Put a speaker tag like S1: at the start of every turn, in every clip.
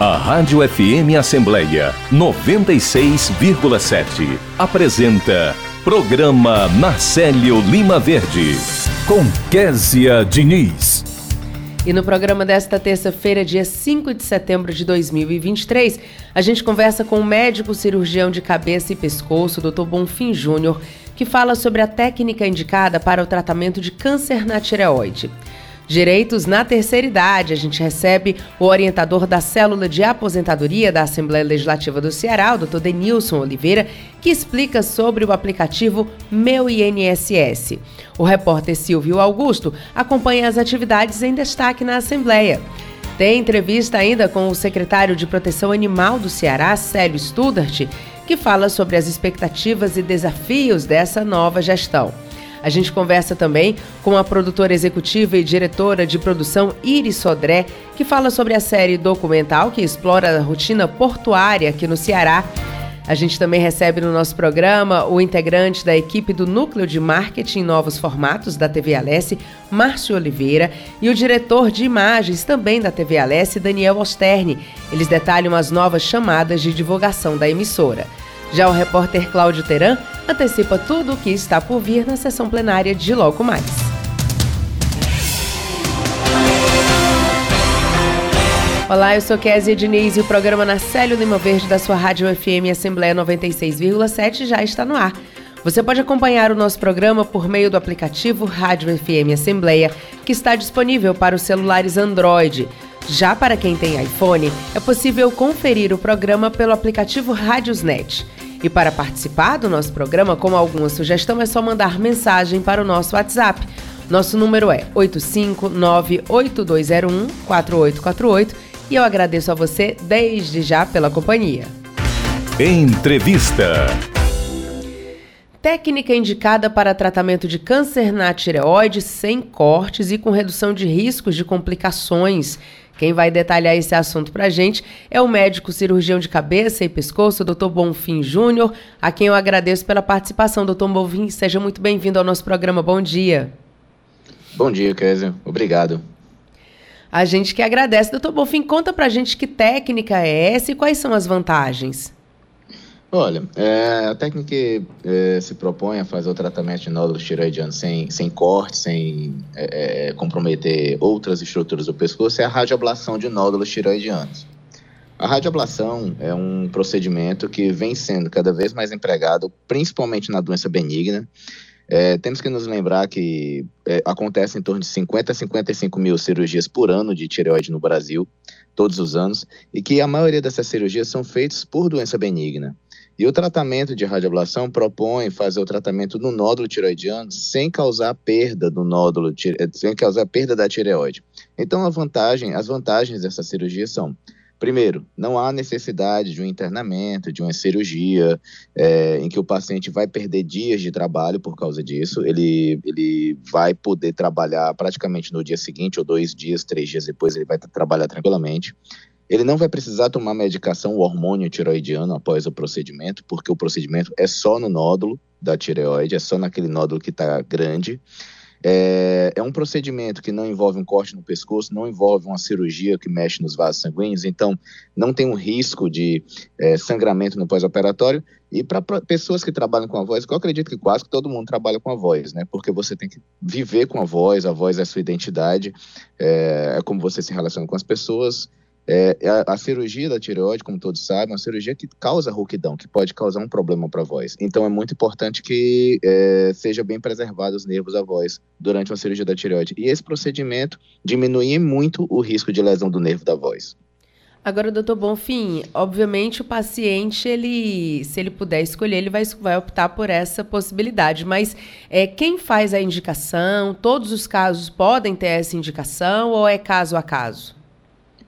S1: A Rádio FM Assembleia 96,7 apresenta Programa Marcelo Lima Verde com Késia Diniz.
S2: E no programa desta terça-feira, dia 5 de setembro de 2023, a gente conversa com o médico cirurgião de cabeça e pescoço, Dr. Bonfim Júnior, que fala sobre a técnica indicada para o tratamento de câncer na tireoide. Direitos na terceira idade. A gente recebe o orientador da célula de aposentadoria da Assembleia Legislativa do Ceará, o Dr. Denilson Oliveira, que explica sobre o aplicativo Meu INSS. O repórter Silvio Augusto acompanha as atividades em destaque na Assembleia. Tem entrevista ainda com o secretário de Proteção Animal do Ceará, Célio Studart, que fala sobre as expectativas e desafios dessa nova gestão. A gente conversa também com a produtora executiva e diretora de produção Iris Sodré, que fala sobre a série documental que explora a rotina portuária aqui no Ceará. A gente também recebe no nosso programa o integrante da equipe do Núcleo de Marketing Novos Formatos da TV Alesse, Márcio Oliveira, e o diretor de imagens também da TV Alesse, Daniel Osterni. Eles detalham as novas chamadas de divulgação da emissora. Já o repórter Cláudio Teran antecipa tudo o que está por vir na sessão plenária de logo mais. Olá, eu sou Kézia Diniz e o programa Na Célio Lima Verde da sua Rádio FM Assembleia 96,7 já está no ar. Você pode acompanhar o nosso programa por meio do aplicativo Rádio FM Assembleia, que está disponível para os celulares Android. Já para quem tem iPhone, é possível conferir o programa pelo aplicativo Rádiosnet. E para participar do nosso programa com alguma sugestão é só mandar mensagem para o nosso WhatsApp. Nosso número é 85982014848 e eu agradeço a você desde já pela companhia.
S1: Entrevista.
S2: Técnica indicada para tratamento de câncer na tireoide sem cortes e com redução de riscos de complicações. Quem vai detalhar esse assunto para a gente é o médico cirurgião de cabeça e pescoço, Dr. Bonfim Júnior, a quem eu agradeço pela participação. Dr. Bonfim, seja muito bem-vindo ao nosso programa. Bom dia.
S3: Bom dia, Kézia. Obrigado.
S2: A gente que agradece. Doutor Bonfim, conta para a gente que técnica é essa e quais são as vantagens.
S3: Olha, é, a técnica que é, se propõe a fazer o tratamento de nódulos tiroidianos sem, sem corte, sem é, é, comprometer outras estruturas do pescoço é a radioablação de nódulos tiroidianos. A radioablação é um procedimento que vem sendo cada vez mais empregado, principalmente na doença benigna. É, temos que nos lembrar que é, acontece em torno de 50 a 55 mil cirurgias por ano de tireoide no Brasil, todos os anos, e que a maioria dessas cirurgias são feitas por doença benigna. E o tratamento de radioablação propõe fazer o tratamento do nódulo tiroidiano sem causar perda do nódulo, sem causar perda da tireoide. Então, a vantagem, as vantagens dessa cirurgia são Primeiro, não há necessidade de um internamento, de uma cirurgia, é, em que o paciente vai perder dias de trabalho por causa disso. Ele, ele vai poder trabalhar praticamente no dia seguinte, ou dois dias, três dias depois, ele vai trabalhar tranquilamente. Ele não vai precisar tomar medicação, o hormônio tiroidiano após o procedimento, porque o procedimento é só no nódulo da tireoide, é só naquele nódulo que está grande. É, é, um procedimento que não envolve um corte no pescoço, não envolve uma cirurgia que mexe nos vasos sanguíneos, então não tem um risco de é, sangramento no pós-operatório. E para pessoas que trabalham com a voz, eu acredito que quase que todo mundo trabalha com a voz, né? Porque você tem que viver com a voz, a voz é a sua identidade, é, é como você se relaciona com as pessoas. É, a, a, cirurgia da tireoide, como todos sabem, é uma cirurgia que causa rouquidão, que pode causar um problema para a voz. Então é muito importante que é, seja bem preservado os nervos da voz durante uma cirurgia da tireoide. E esse procedimento diminui muito o risco de lesão do nervo da voz.
S2: Agora, doutor Bonfim, obviamente o paciente, ele, se ele puder escolher, ele vai, vai optar por essa possibilidade. Mas é, quem faz a indicação? Todos os casos podem ter essa indicação ou é caso a caso?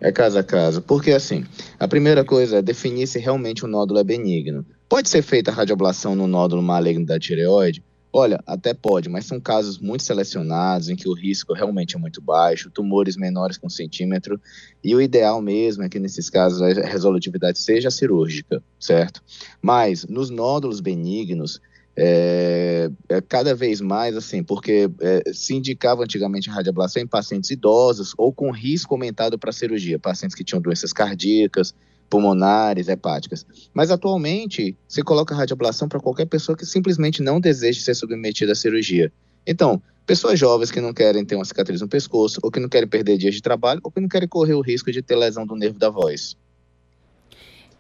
S3: É caso a caso. Porque, assim, a primeira coisa é definir se realmente o nódulo é benigno. Pode ser feita a radioablação no nódulo maligno da tireoide? Olha, até pode, mas são casos muito selecionados em que o risco realmente é muito baixo, tumores menores que um centímetro, e o ideal mesmo é que nesses casos a resolutividade seja cirúrgica, certo? Mas nos nódulos benignos, é, é, cada vez mais assim, porque é, se indicava antigamente a radioablação em pacientes idosos ou com risco aumentado para cirurgia, pacientes que tinham doenças cardíacas, pulmonares, hepáticas. Mas atualmente se coloca a radioablação para qualquer pessoa que simplesmente não deseje ser submetida à cirurgia. Então, pessoas jovens que não querem ter uma cicatriz no pescoço, ou que não querem perder dias de trabalho, ou que não querem correr o risco de ter lesão do nervo da voz.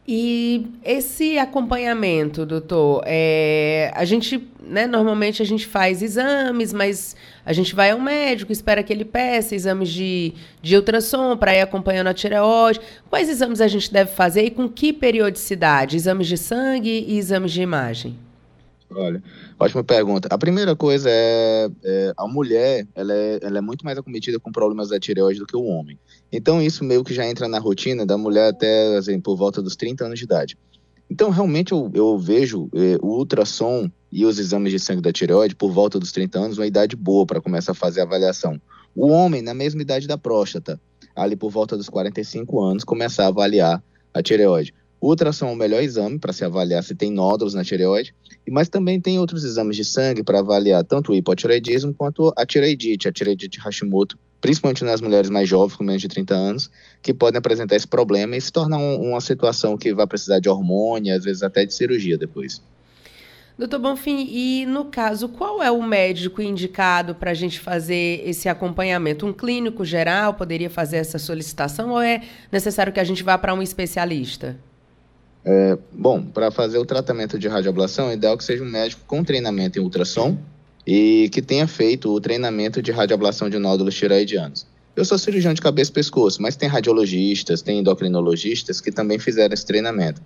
S2: E esse acompanhamento, doutor, é, a gente, né, normalmente a gente faz exames, mas a gente vai ao médico, espera que ele peça exames de, de ultrassom para ir acompanhando a tireoide. Quais exames a gente deve fazer e com que periodicidade? Exames de sangue e exames de imagem?
S3: Olha, ótima pergunta. A primeira coisa é, é a mulher, ela é, ela é, muito mais acometida com problemas da tireoide do que o homem. Então isso meio que já entra na rotina da mulher até assim, por volta dos 30 anos de idade. Então realmente eu, eu vejo é, o ultrassom e os exames de sangue da tireoide por volta dos 30 anos uma idade boa para começar a fazer a avaliação. O homem na mesma idade da próstata, ali por volta dos 45 anos, começar a avaliar a tireoide. O ultrassom é o melhor exame para se avaliar se tem nódulos na tireoide, mas também tem outros exames de sangue para avaliar tanto o hipotireoidismo quanto a tireoidite, a tireoidite Hashimoto, principalmente nas mulheres mais jovens, com menos de 30 anos, que podem apresentar esse problema e se tornar um, uma situação que vai precisar de hormônio, às vezes até de cirurgia depois.
S2: Doutor Bonfim, e no caso, qual é o médico indicado para a gente fazer esse acompanhamento? Um clínico geral poderia fazer essa solicitação ou é necessário que a gente vá para um especialista?
S3: É, bom, para fazer o tratamento de radioablação, é ideal que seja um médico com treinamento em ultrassom e que tenha feito o treinamento de radioablação de nódulos tiroidianos. Eu sou cirurgião de cabeça e pescoço, mas tem radiologistas, tem endocrinologistas que também fizeram esse treinamento.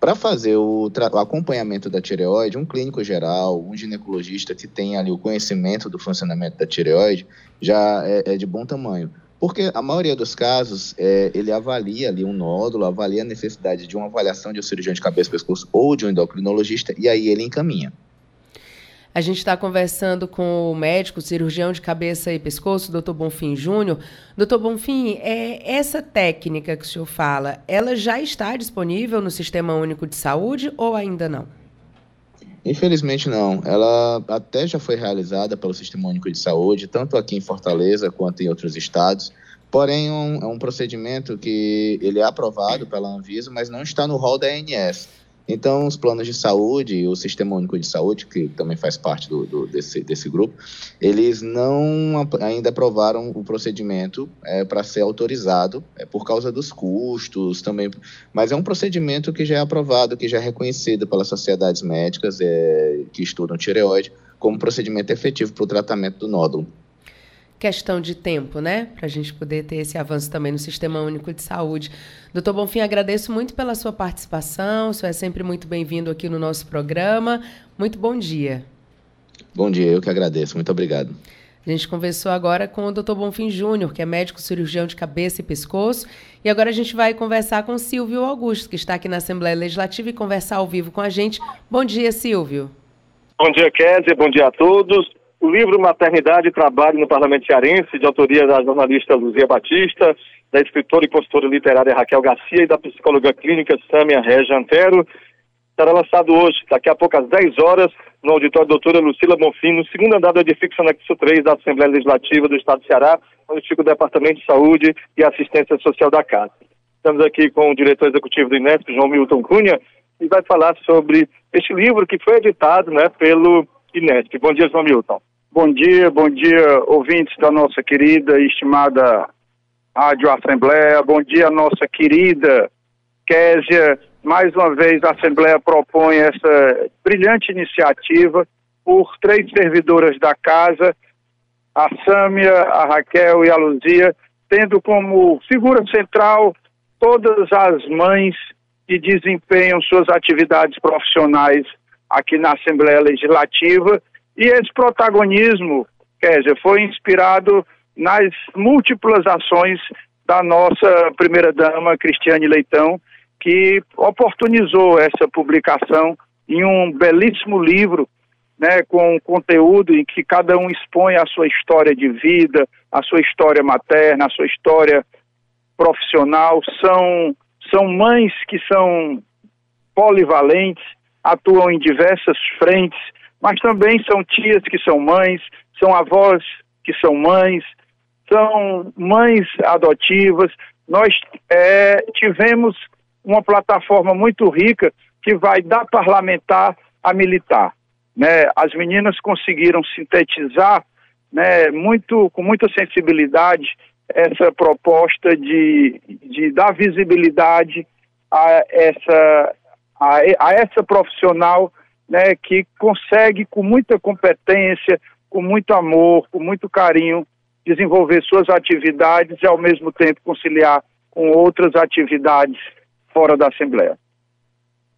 S3: Para fazer o, o, acompanhamento da tireoide, um clínico geral, um ginecologista que tenha ali o conhecimento do funcionamento da tireoide já é, é de bom tamanho. Porque a maioria dos casos, é, ele avalia ali um nódulo, avalia a necessidade de uma avaliação de um cirurgião de cabeça e pescoço ou de um endocrinologista, e aí ele encaminha.
S2: A gente está conversando com o médico, cirurgião de cabeça e pescoço, doutor Bonfim Júnior. Doutor Bonfim, é, essa técnica que o senhor fala, ela já está disponível no Sistema Único de Saúde ou ainda não?
S3: Infelizmente não. Ela até já foi realizada pelo Sistema Único de Saúde, tanto aqui em Fortaleza quanto em outros estados. Porém, um, é um procedimento que ele é aprovado pela Anvisa, mas não está no rol da ANS. Então, os planos de saúde, o Sistema Único de Saúde, que também faz parte do, do desse, desse grupo, eles não ainda aprovaram o procedimento é, para ser autorizado, é, por causa dos custos também. Mas é um procedimento que já é aprovado, que já é reconhecido pelas sociedades médicas é, que estudam tireoide como procedimento efetivo para o tratamento do nódulo
S2: questão de tempo, né? Para a gente poder ter esse avanço também no Sistema Único de Saúde. Doutor Bonfim, agradeço muito pela sua participação. O senhor é sempre muito bem-vindo aqui no nosso programa. Muito bom dia.
S3: Bom dia, eu que agradeço. Muito obrigado.
S2: A gente conversou agora com o Dr. Bonfim Júnior, que é médico cirurgião de cabeça e pescoço. E agora a gente vai conversar com Silvio Augusto, que está aqui na Assembleia Legislativa e conversar ao vivo com a gente. Bom dia, Silvio.
S4: Bom dia, Kézia. Bom dia a todos. O livro Maternidade e Trabalho no Parlamento Cearense, de autoria da jornalista Luzia Batista, da escritora e consultora literária Raquel Garcia e da psicóloga clínica Sâmia Regia Antero, será lançado hoje, daqui a pouco às 10 horas, no auditório doutora Lucila Bonfim, no segundo andar do edifício anexo 3 da Assembleia Legislativa do Estado do Ceará, onde fica o Departamento de Saúde e Assistência Social da Casa. Estamos aqui com o diretor executivo do Inesp, João Milton Cunha, e vai falar sobre este livro que foi editado né, pelo Inesp. Bom dia, João Milton.
S5: Bom dia, bom dia, ouvintes da nossa querida e estimada Rádio Assembleia. Bom dia, nossa querida Késia. Mais uma vez, a Assembleia propõe essa brilhante iniciativa por três servidoras da casa, a Sâmia, a Raquel e a Luzia, tendo como figura central todas as mães que desempenham suas atividades profissionais aqui na Assembleia Legislativa e esse protagonismo, Kézia, foi inspirado nas múltiplas ações da nossa primeira-dama, Cristiane Leitão, que oportunizou essa publicação em um belíssimo livro, né, com conteúdo em que cada um expõe a sua história de vida, a sua história materna, a sua história profissional. São, são mães que são polivalentes, atuam em diversas frentes, mas também são tias que são mães, são avós que são mães, são mães adotivas. Nós é, tivemos uma plataforma muito rica que vai da parlamentar a militar. Né? As meninas conseguiram sintetizar né, muito, com muita sensibilidade essa proposta de, de dar visibilidade a essa, a, a essa profissional né, que consegue, com muita competência, com muito amor, com muito carinho, desenvolver suas atividades e, ao mesmo tempo, conciliar com outras atividades fora da Assembleia.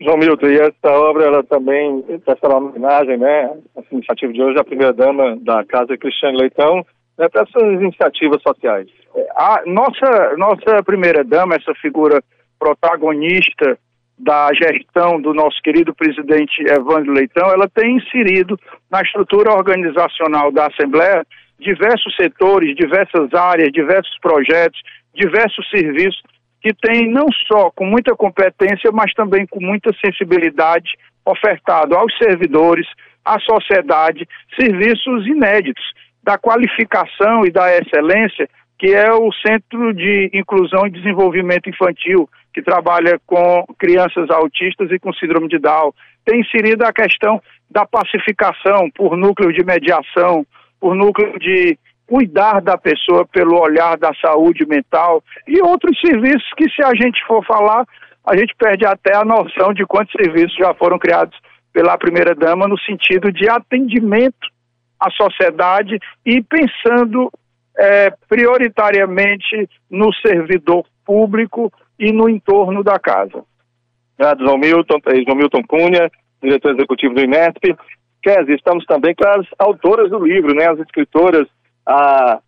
S4: João Milton, e essa obra, ela também prestará homenagem, né, essa iniciativa de hoje, a primeira-dama da Casa Cristiane Leitão, né, para essas iniciativas sociais.
S5: A nossa, nossa primeira-dama, essa figura protagonista da gestão do nosso querido presidente Evandro Leitão, ela tem inserido na estrutura organizacional da Assembleia diversos setores, diversas áreas, diversos projetos, diversos serviços que tem não só com muita competência, mas também com muita sensibilidade ofertado aos servidores, à sociedade, serviços inéditos da qualificação e da excelência, que é o Centro de Inclusão e Desenvolvimento Infantil, que trabalha com crianças autistas e com síndrome de Down. Tem inserido a questão da pacificação por núcleo de mediação, por núcleo de cuidar da pessoa pelo olhar da saúde mental e outros serviços que, se a gente for falar, a gente perde até a noção de quantos serviços já foram criados pela primeira-dama no sentido de atendimento à sociedade e pensando é, prioritariamente no servidor público e no entorno da casa.
S4: Obrigado, Milton, João Milton Cunha, diretor executivo do INESP. Kézia, estamos também com as autoras do livro, né, as escritoras a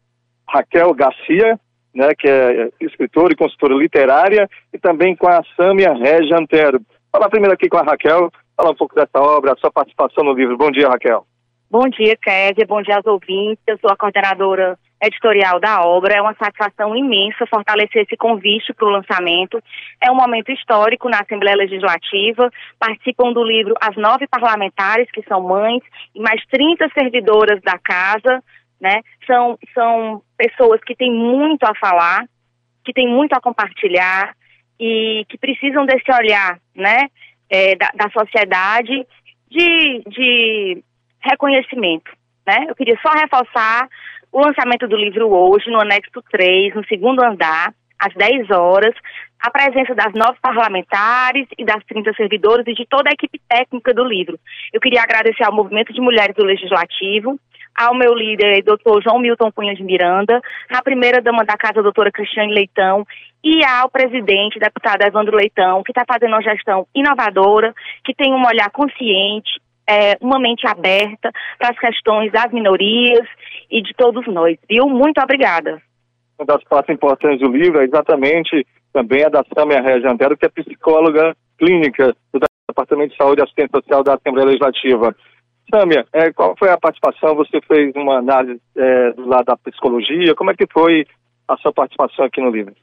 S4: Raquel Garcia, né, que é escritora e consultora literária, e também com a Sâmia Regia Antero. Falar primeiro aqui com a Raquel, falar um pouco dessa obra, a sua participação no livro. Bom dia, Raquel.
S6: Bom dia, Kézia, bom dia aos ouvintes. Eu sou a coordenadora editorial da obra. É uma satisfação imensa fortalecer esse convite para o lançamento. É um momento histórico na Assembleia Legislativa. Participam do livro as nove parlamentares, que são mães, e mais 30 servidoras da casa, né? São, são pessoas que têm muito a falar, que têm muito a compartilhar e que precisam desse olhar, né? É, da, da sociedade de, de reconhecimento, né? Eu queria só reforçar o lançamento do livro hoje, no anexo 3, no segundo andar, às 10 horas, a presença das nove parlamentares e das 30 servidoras e de toda a equipe técnica do livro. Eu queria agradecer ao Movimento de Mulheres do Legislativo, ao meu líder, doutor João Milton Cunha de Miranda, à primeira-dama da casa, doutora Cristiane Leitão, e ao presidente, deputado Evandro Leitão, que está fazendo uma gestão inovadora, que tem um olhar consciente, é, uma mente aberta para as questões das minorias e de todos nós. Viu? Muito obrigada.
S4: Uma das partes importantes do livro é exatamente também a da Samia Regiantero, que é psicóloga clínica do Departamento de Saúde e Assistência Social da Assembleia Legislativa. Sâmia, é, qual foi a participação? Você fez uma análise é, do lado da psicologia, como é que foi a sua participação aqui no livro?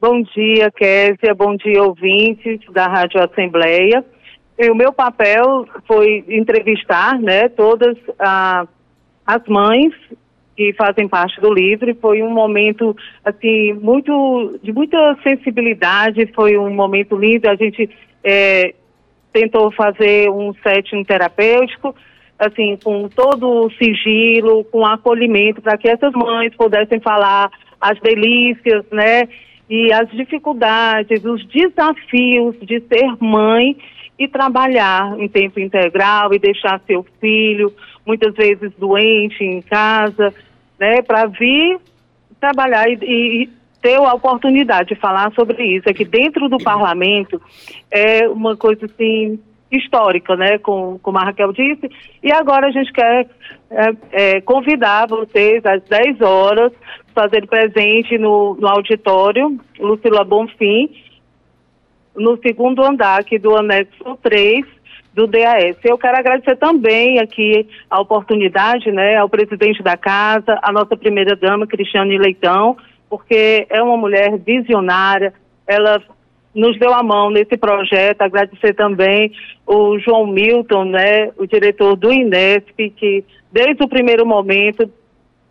S7: Bom dia, Késia, bom dia, ouvintes da Rádio Assembleia. E o meu papel foi entrevistar né, todas ah, as mães que fazem parte do livro. Foi um momento assim muito de muita sensibilidade. Foi um momento lindo. A gente é, tentou fazer um setting terapêutico, assim com todo o sigilo, com acolhimento para que essas mães pudessem falar as delícias, né? E as dificuldades, os desafios de ser mãe e trabalhar em tempo integral e deixar seu filho muitas vezes doente em casa, né, para vir trabalhar e, e, ter a oportunidade de falar sobre isso. É que dentro do parlamento é uma coisa assim histórica, né, com, como a Raquel disse, e agora a gente quer é, é, convidar vocês às 10 horas, fazer presente no, no auditório Lucila Bonfim, no segundo andar aqui do anexo 3 do DAS. Eu quero agradecer também aqui a oportunidade, né, ao presidente da casa, a nossa primeira dama, Cristiane Leitão, porque é uma mulher visionária, ela nos deu a mão nesse projeto. Agradecer também o João Milton, né, o diretor do Inesp, que desde o primeiro momento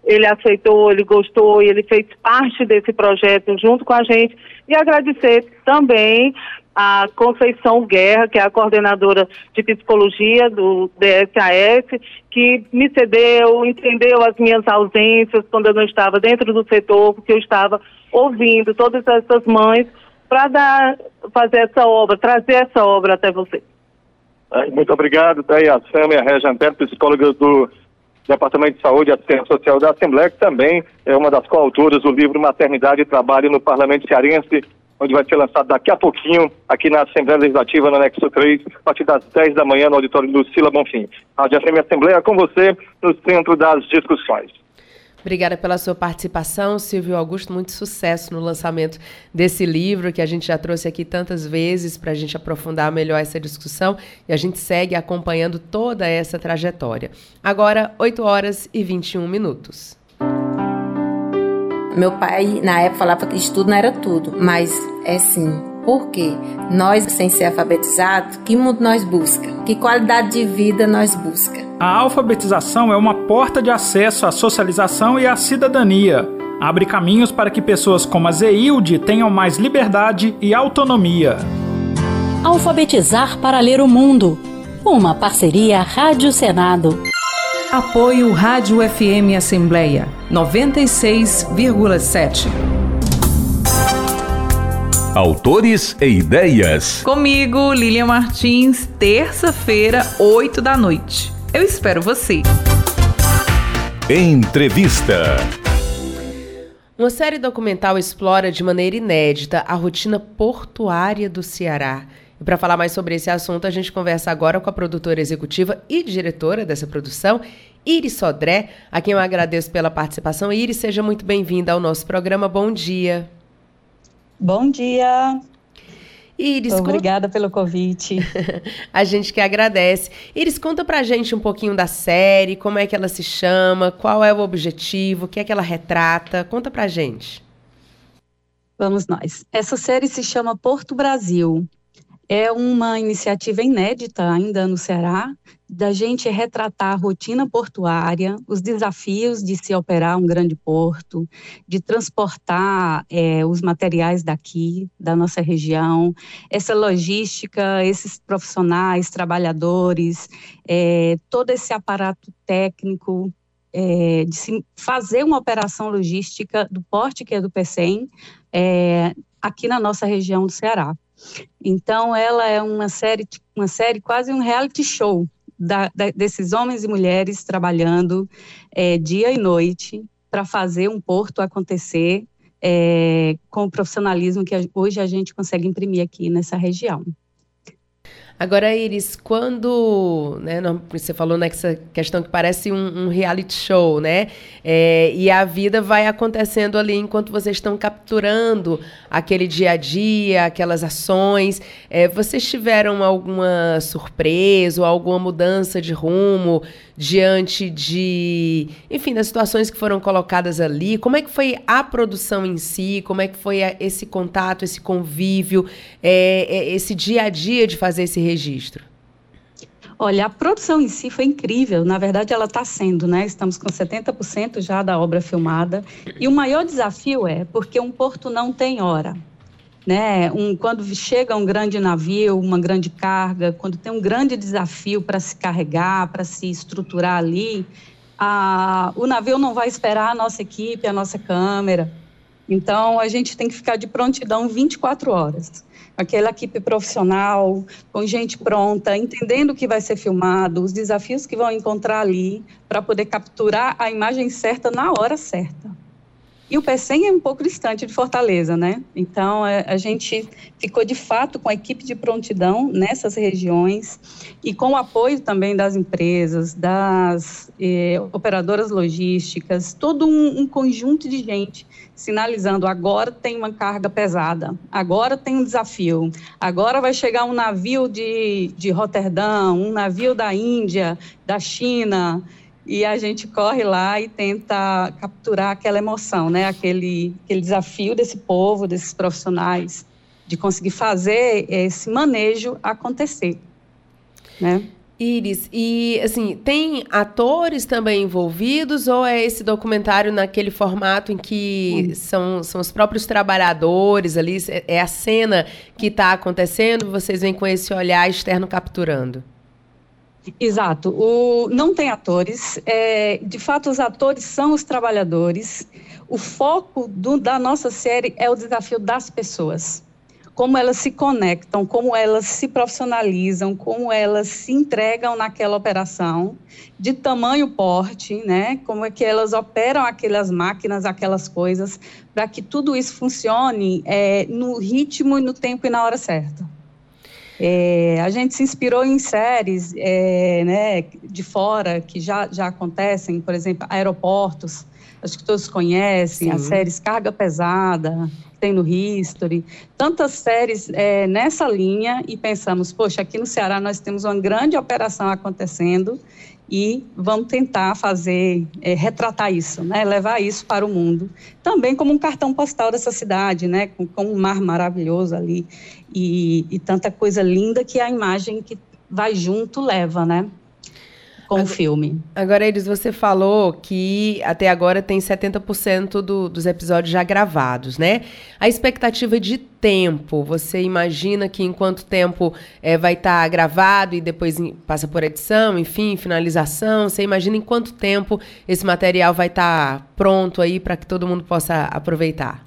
S7: ele aceitou, ele gostou e ele fez parte desse projeto junto com a gente. E agradecer também a Conceição Guerra, que é a coordenadora de psicologia do DSAS, que me cedeu, entendeu as minhas ausências quando eu não estava dentro do setor, porque eu estava ouvindo todas essas mães para fazer essa obra, trazer essa obra até você.
S4: Muito obrigado, aí a Sâmia Rejanter, psicóloga do Departamento de Saúde e Assistência Social da Assembleia, que também é uma das coautoras do livro Maternidade e Trabalho no Parlamento Cearense, onde vai ser lançado daqui a pouquinho aqui na Assembleia Legislativa, no anexo 3, a partir das 10 da manhã, no auditório Lucila Bonfim. Rádio FM Assembleia com você no centro das discussões.
S2: Obrigada pela sua participação, Silvio Augusto. Muito sucesso no lançamento desse livro que a gente já trouxe aqui tantas vezes para a gente aprofundar melhor essa discussão e a gente segue acompanhando toda essa trajetória. Agora, 8 horas e 21 minutos.
S8: Meu pai, na época, falava que estudo não era tudo, mas é sim. Porque nós, sem ser alfabetizados, que mundo nós busca? Que qualidade de vida nós busca?
S9: A alfabetização é uma porta de acesso à socialização e à cidadania. Abre caminhos para que pessoas como a Zeilde tenham mais liberdade e autonomia.
S10: Alfabetizar para ler o mundo. Uma parceria Rádio Senado.
S11: Apoio Rádio FM Assembleia 96,7.
S1: Autores e ideias.
S12: Comigo, Lilian Martins, terça-feira, 8 da noite. Eu espero você.
S1: Entrevista.
S2: Uma série documental explora de maneira inédita a rotina portuária do Ceará e para falar mais sobre esse assunto, a gente conversa agora com a produtora executiva e diretora dessa produção, Iris Sodré, a quem eu agradeço pela participação. Iris, seja muito bem-vinda ao nosso programa. Bom dia.
S13: Bom dia.
S2: Iris,
S13: Obrigada pelo convite.
S2: a gente que agradece. Iris, conta pra gente um pouquinho da série, como é que ela se chama, qual é o objetivo, o que é que ela retrata. Conta pra gente.
S13: Vamos nós. Essa série se chama Porto Brasil é uma iniciativa inédita ainda no Ceará, da gente retratar a rotina portuária, os desafios de se operar um grande porto, de transportar é, os materiais daqui, da nossa região, essa logística, esses profissionais, trabalhadores, é, todo esse aparato técnico é, de se fazer uma operação logística do porte que é do PECEM é, aqui na nossa região do Ceará. Então, ela é uma série, uma série quase um reality show da, da, desses homens e mulheres trabalhando é, dia e noite para fazer um porto acontecer é, com o profissionalismo que hoje a gente consegue imprimir aqui nessa região.
S2: Agora, Iris, quando né, você falou nessa questão que parece um, um reality show, né? É, e a vida vai acontecendo ali enquanto vocês estão capturando aquele dia a dia, aquelas ações. É, vocês tiveram alguma surpresa ou alguma mudança de rumo diante de, enfim, das situações que foram colocadas ali? Como é que foi a produção em si? Como é que foi esse contato, esse convívio, é, é, esse dia a dia de fazer esse registro?
S13: Olha, a produção em si foi incrível. Na verdade, ela está sendo, né? Estamos com 70% já da obra filmada. E o maior desafio é porque um porto não tem hora. Né? Um, quando chega um grande navio, uma grande carga, quando tem um grande desafio para se carregar, para se estruturar ali, a, o navio não vai esperar a nossa equipe, a nossa câmera. Então, a gente tem que ficar de prontidão 24 horas aquela equipe profissional, com gente pronta, entendendo o que vai ser filmado, os desafios que vão encontrar ali, para poder capturar a imagem certa na hora certa. E o PECEM é um pouco distante de Fortaleza, né? Então, é, a gente ficou de fato com a equipe de prontidão nessas regiões e com o apoio também das empresas, das eh, operadoras logísticas, todo um, um conjunto de gente sinalizando: agora tem uma carga pesada, agora tem um desafio, agora vai chegar um navio de, de Roterdã, um navio da Índia, da China e a gente corre lá e tenta capturar aquela emoção, né? Aquele, aquele desafio desse povo, desses profissionais. de conseguir fazer esse manejo acontecer, né?
S2: Iris, e assim, tem atores também envolvidos ou é esse documentário naquele formato em que são, são os próprios trabalhadores ali, é a cena que está acontecendo, vocês vêm com esse olhar externo capturando?
S13: Exato. O, não tem atores. É, de fato, os atores são os trabalhadores. O foco do, da nossa série é o desafio das pessoas como elas se conectam, como elas se profissionalizam, como elas se entregam naquela operação, de tamanho porte, né? Como é que elas operam aquelas máquinas, aquelas coisas, para que tudo isso funcione é, no ritmo, no tempo e na hora certa. É, a gente se inspirou em séries é, né, de fora que já, já acontecem, por exemplo, aeroportos, acho que todos conhecem, Sim. as séries Carga Pesada, tem no History, tantas séries é, nessa linha e pensamos, poxa, aqui no Ceará nós temos uma grande operação acontecendo e vamos tentar fazer, é, retratar isso, né, levar isso para o mundo. Também como um cartão postal dessa cidade, né, com, com um mar maravilhoso ali. E, e tanta coisa linda que a imagem que vai junto leva, né com o filme.
S2: Agora, Elis, você falou que até agora tem 70% do, dos episódios já gravados, né? A expectativa de tempo, você imagina que em quanto tempo é, vai estar tá gravado e depois passa por edição, enfim, finalização? Você imagina em quanto tempo esse material vai estar tá pronto aí para que todo mundo possa aproveitar?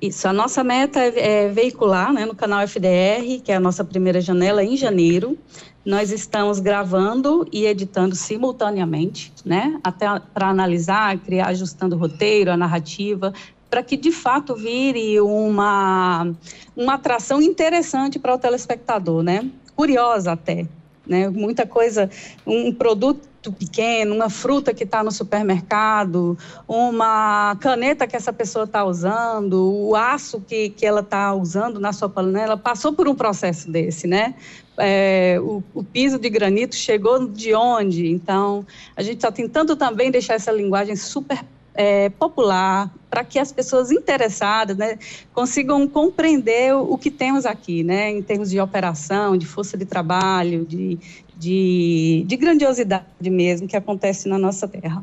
S13: Isso, a nossa meta é, é veicular né, no canal FDR, que é a nossa primeira janela, em janeiro. Nós estamos gravando e editando simultaneamente, né? Até para analisar, criar, ajustando o roteiro, a narrativa, para que de fato vire uma, uma atração interessante para o telespectador, né? Curiosa até, né? Muita coisa, um produto pequeno, uma fruta que está no supermercado, uma caneta que essa pessoa está usando, o aço que, que ela está usando na sua panela, passou por um processo desse, né? é, o, o, piso de granito chegou de onde. Então, a gente está tentando também deixar essa linguagem super é, popular para que as pessoas interessadas né, consigam compreender o, o, que temos aqui, né, em termos de operação, de força de trabalho, de, de, de grandiosidade mesmo que acontece na nossa terra.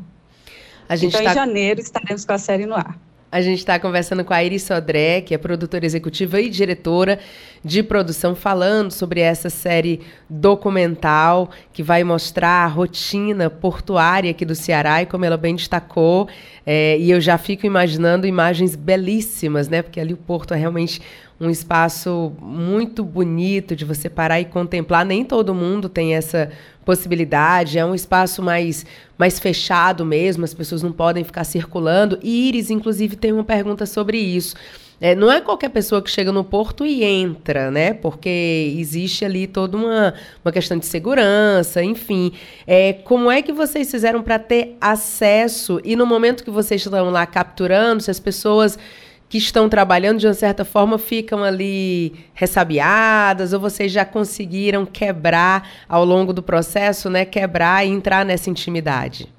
S13: então, tá... em janeiro, estaremos com a série no ar.
S2: A gente está conversando com a Iris Sodré, que é produtora executiva e diretora de produção, falando sobre essa série documental que vai mostrar a rotina portuária aqui do Ceará e como ela bem destacou. É, e eu já fico imaginando imagens belíssimas, né? Porque ali o porto é realmente um espaço muito bonito de você parar e contemplar. Nem todo mundo tem essa possibilidade, é um espaço mais, mais fechado mesmo, as pessoas não podem ficar circulando. E Iris, inclusive, tem uma pergunta sobre isso. É, não é qualquer pessoa que chega no porto e entra, né? Porque existe ali toda uma, uma questão de segurança, enfim. É, como é que vocês fizeram para ter acesso? E no momento que vocês estão lá capturando, se as pessoas que estão trabalhando de uma certa forma ficam ali ressabiadas ou vocês já conseguiram quebrar ao longo do processo, né, quebrar e entrar nessa intimidade?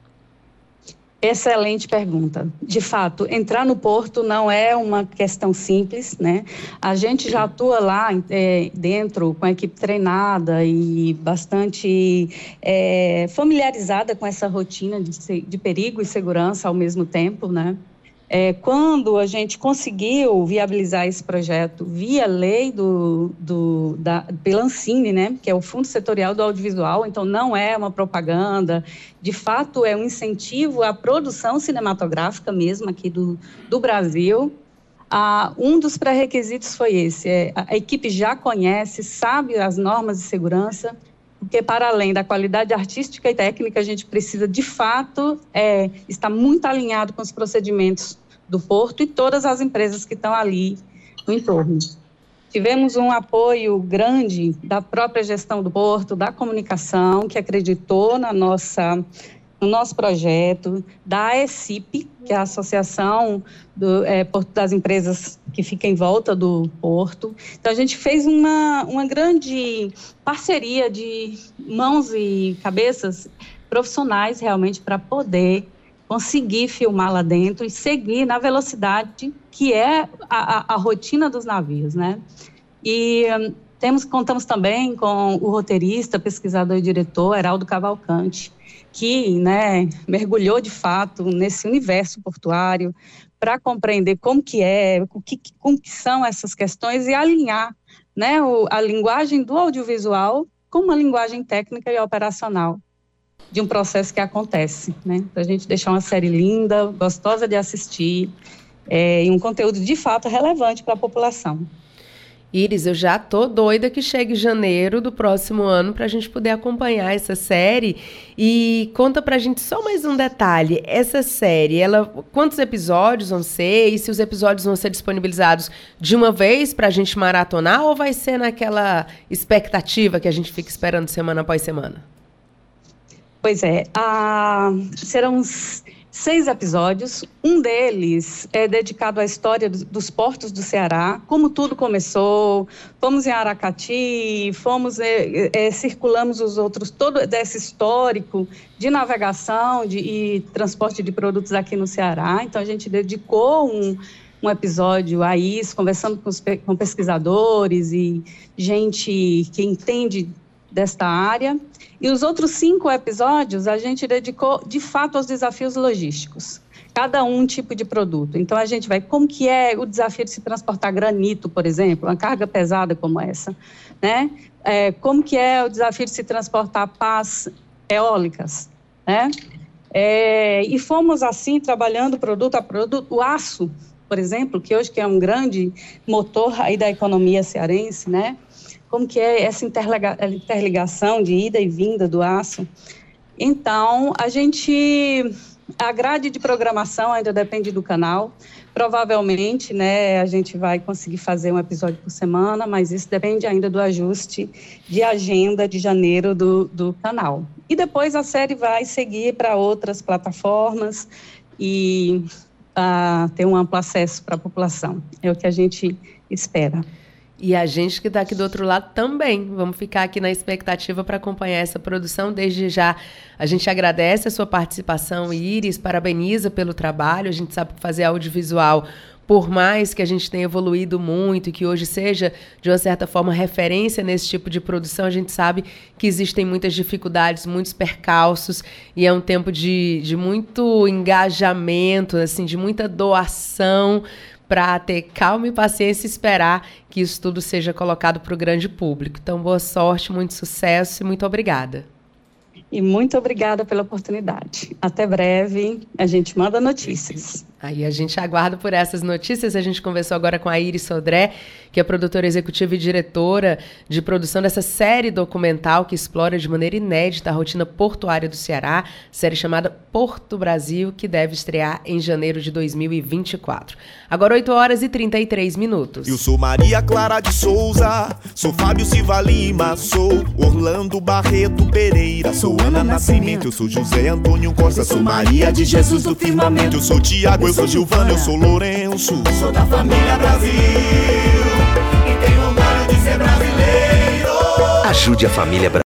S13: Excelente pergunta. De fato, entrar no porto não é uma questão simples, né? A gente já atua lá é, dentro com a equipe treinada e bastante é, familiarizada com essa rotina de, de perigo e segurança ao mesmo tempo, né? É, quando a gente conseguiu viabilizar esse projeto via lei do, do, da, pela Ancine, né, que é o Fundo Setorial do Audiovisual, então não é uma propaganda, de fato é um incentivo à produção cinematográfica mesmo aqui do, do Brasil. Ah, um dos pré-requisitos foi esse, é, a, a equipe já conhece, sabe as normas de segurança, porque para além da qualidade artística e técnica, a gente precisa de fato é, estar muito alinhado com os procedimentos do Porto e todas as empresas que estão ali no entorno. Tivemos um apoio grande da própria gestão do Porto, da comunicação, que acreditou na nossa no nosso projeto, da AECIP, que é a Associação do, é, das Empresas que fica em volta do porto. Então, a gente fez uma, uma grande parceria de mãos e cabeças profissionais, realmente, para poder conseguir filmar lá dentro e seguir na velocidade que é a, a, a rotina dos navios, né? E um, temos, contamos também com o roteirista, pesquisador e diretor Heraldo Cavalcante, que né, mergulhou de fato nesse universo portuário para compreender como que é, o que, que são essas questões e alinhar né, a linguagem do audiovisual com uma linguagem técnica e operacional de um processo que acontece, né? Para a gente deixar uma série linda, gostosa de assistir é, e um conteúdo de fato relevante para a população.
S2: Iris, eu já tô doida que chegue janeiro do próximo ano para a gente poder acompanhar essa série. E conta pra gente só mais um detalhe. Essa série, ela quantos episódios vão ser? E se os episódios vão ser disponibilizados de uma vez para a gente maratonar ou vai ser naquela expectativa que a gente fica esperando semana após semana?
S13: Pois é, a... serão seis episódios. Um deles é dedicado à história dos portos do Ceará, como tudo começou. Fomos em Aracati, fomos é, é, circulamos os outros todo desse histórico de navegação de, e transporte de produtos aqui no Ceará. Então a gente dedicou um um episódio a isso, conversando com, os, com pesquisadores e gente que entende desta área. E os outros cinco episódios a gente dedicou de fato aos desafios logísticos, cada um tipo de produto. Então a gente vai como que é o desafio de se transportar granito, por exemplo, uma carga pesada como essa, né? É, como que é o desafio de se transportar pás eólicas, né? É, e fomos assim trabalhando produto a produto, o aço, por exemplo, que hoje que é um grande motor aí da economia cearense, né? como que é essa interligação de ida e vinda do aço. Então, a gente, a grade de programação ainda depende do canal. Provavelmente, né, a gente vai conseguir fazer um episódio por semana, mas isso depende ainda do ajuste de agenda de janeiro do, do canal. E depois a série vai seguir para outras plataformas e uh, ter um amplo acesso para a população. É o que a gente espera.
S2: E a gente que está aqui do outro lado também. Vamos ficar aqui na expectativa para acompanhar essa produção. Desde já, a gente agradece a sua participação, Iris, parabeniza pelo trabalho. A gente sabe fazer audiovisual, por mais que a gente tenha evoluído muito e que hoje seja, de uma certa forma, referência nesse tipo de produção, a gente sabe que existem muitas dificuldades, muitos percalços, e é um tempo de, de muito engajamento, assim, de muita doação para ter calma e paciência e esperar que isso tudo seja colocado para o grande público. Então, boa sorte, muito sucesso e muito obrigada.
S13: E muito obrigada pela oportunidade. Até breve, a gente manda notícias.
S2: Aí a gente aguarda por essas notícias. A gente conversou agora com a Iris Sodré, que é produtora executiva e diretora de produção dessa série documental que explora de maneira inédita a rotina portuária do Ceará, série chamada Porto Brasil, que deve estrear em janeiro de 2024. Agora 8 horas e 33 minutos.
S14: Eu sou Maria Clara de Souza, sou Fábio Silva Lima, sou Orlando Barreto Pereira, sou Ana Nascimento, eu sou José Antônio Costa, sou Maria de Jesus do Firmamento, eu sou Tiago eu sou Gilvano, eu sou Lourenço. Sou da família Brasil e tenho orgulho de ser brasileiro.
S15: Ajude a família Brasil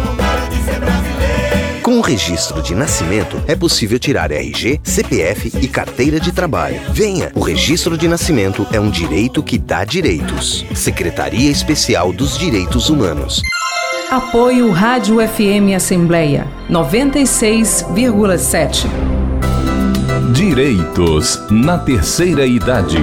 S15: Com o registro de nascimento, é possível tirar RG, CPF e carteira de trabalho. Venha! O registro de nascimento é um direito que dá direitos. Secretaria Especial dos Direitos Humanos.
S11: Apoio Rádio FM Assembleia 96,7.
S1: Direitos na terceira idade.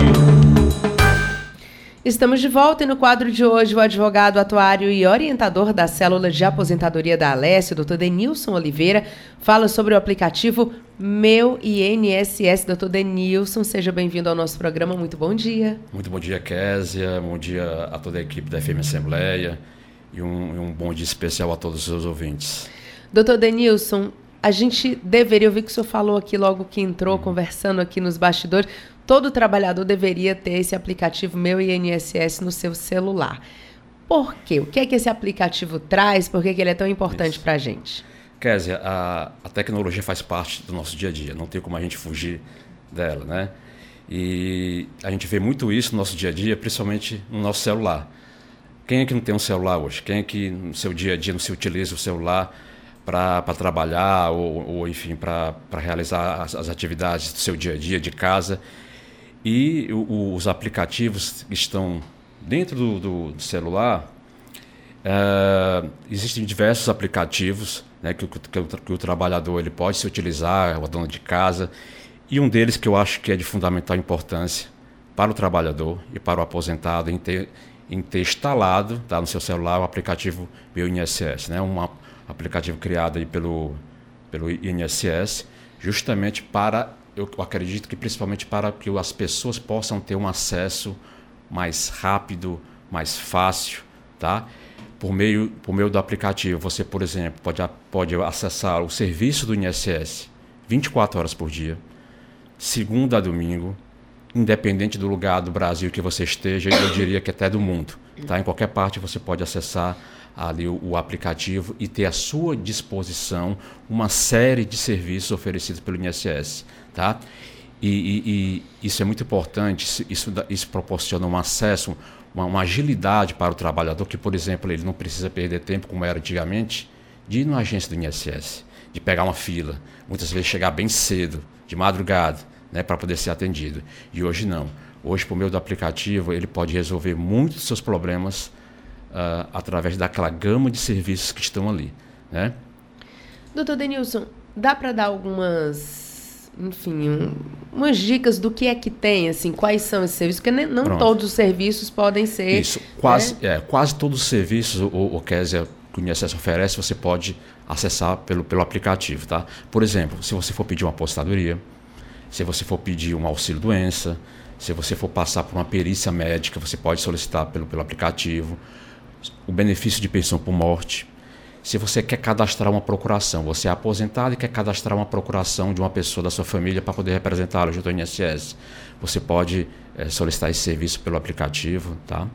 S2: Estamos de volta e no quadro de hoje o advogado atuário e orientador da célula de aposentadoria da Alessio, Dr. Denilson Oliveira, fala sobre o aplicativo Meu INSS. Dr. Denilson, seja bem-vindo ao nosso programa. Muito bom dia.
S16: Muito bom dia, Késia. Bom dia a toda a equipe da FM Assembleia e um, um bom dia especial a todos os seus ouvintes.
S2: Doutor Denilson, a gente deveria, eu vi que o senhor falou aqui logo que entrou, conversando aqui nos bastidores, todo trabalhador deveria ter esse aplicativo Meu INSS no seu celular. Por quê? O que é que esse aplicativo traz? Por que, que ele é tão importante para a gente?
S16: Kézia, a, a tecnologia faz parte do nosso dia a dia, não tem como a gente fugir dela, né? E a gente vê muito isso no nosso dia a dia, principalmente no nosso celular. Quem é que não tem um celular hoje? Quem é que no seu dia a dia não se utiliza o celular para trabalhar ou, ou enfim, para realizar as, as, atividades do seu dia a dia, de casa? E o, os aplicativos que estão dentro do, do, do celular, uh, existem diversos aplicativos né, que, que, que, o, trabalhador ele pode se utilizar, o dono de casa, e um deles que eu acho que é de fundamental importância para o trabalhador e para o aposentado em ter, em ter instalado tá, no seu celular o aplicativo Meu INSS, né, um aplicativo criado aí pelo, pelo INSS, justamente para, eu acredito que principalmente para que as pessoas possam ter um acesso mais rápido, mais fácil, tá? Por meio, por meio do aplicativo, você, por exemplo, pode, pode acessar o serviço do INSS 24 horas por dia, segunda a domingo, independente do lugar do Brasil que você esteja, eu diria que até do mundo. Tá? Em qualquer parte você pode acessar ali o, o, aplicativo e ter à sua disposição uma série de serviços oferecidos pelo INSS. Tá? E, e, e isso é muito importante, isso, isso proporciona um acesso, uma, uma, agilidade para o trabalhador, que, por exemplo, ele não precisa perder tempo, como era antigamente, de ir na agência do INSS, de pegar uma fila, muitas vezes chegar bem cedo, de madrugada, né, para poder ser atendido. E hoje não. Hoje, por meio do aplicativo, ele pode resolver muitos dos seus problemas uh, através daquela gama de serviços que estão ali. Né?
S2: Doutor Denilson, dá para dar algumas, enfim, um, umas dicas do que é que tem, assim, quais são esses serviços? Porque não Pronto. todos os serviços podem ser.
S16: Isso, quase, né? é, quase todos os serviços, o, o Kézia, que o INSS oferece, você pode acessar pelo, pelo aplicativo. Tá? Por exemplo, se você for pedir uma apostadoria, se você for pedir um auxílio doença, se você for passar por uma perícia médica, você pode solicitar pelo, pelo aplicativo. O benefício de pensão por morte. Se você quer cadastrar uma procuração, você é aposentado e quer cadastrar uma procuração de uma pessoa da sua família para poder representá-lo junto ao INSS, você pode é, solicitar esse serviço pelo aplicativo. Tá?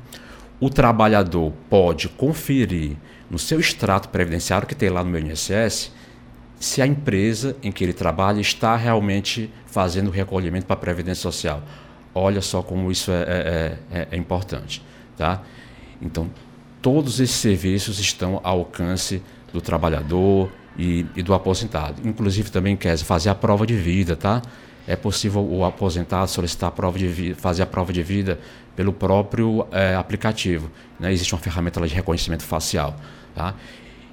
S16: O trabalhador pode conferir no seu extrato previdenciário que tem lá no meu INSS se a empresa em que ele trabalha está realmente fazendo o recolhimento para a Previdência Social. Olha só como isso é, é, é, é importante. Tá? Então, todos esses serviços estão ao alcance do trabalhador e, e do aposentado. Inclusive também quer fazer a prova de vida, tá? É possível o aposentado solicitar a prova de vida, fazer a prova de vida pelo próprio é, aplicativo. Né? Existe uma ferramenta de reconhecimento facial. Tá?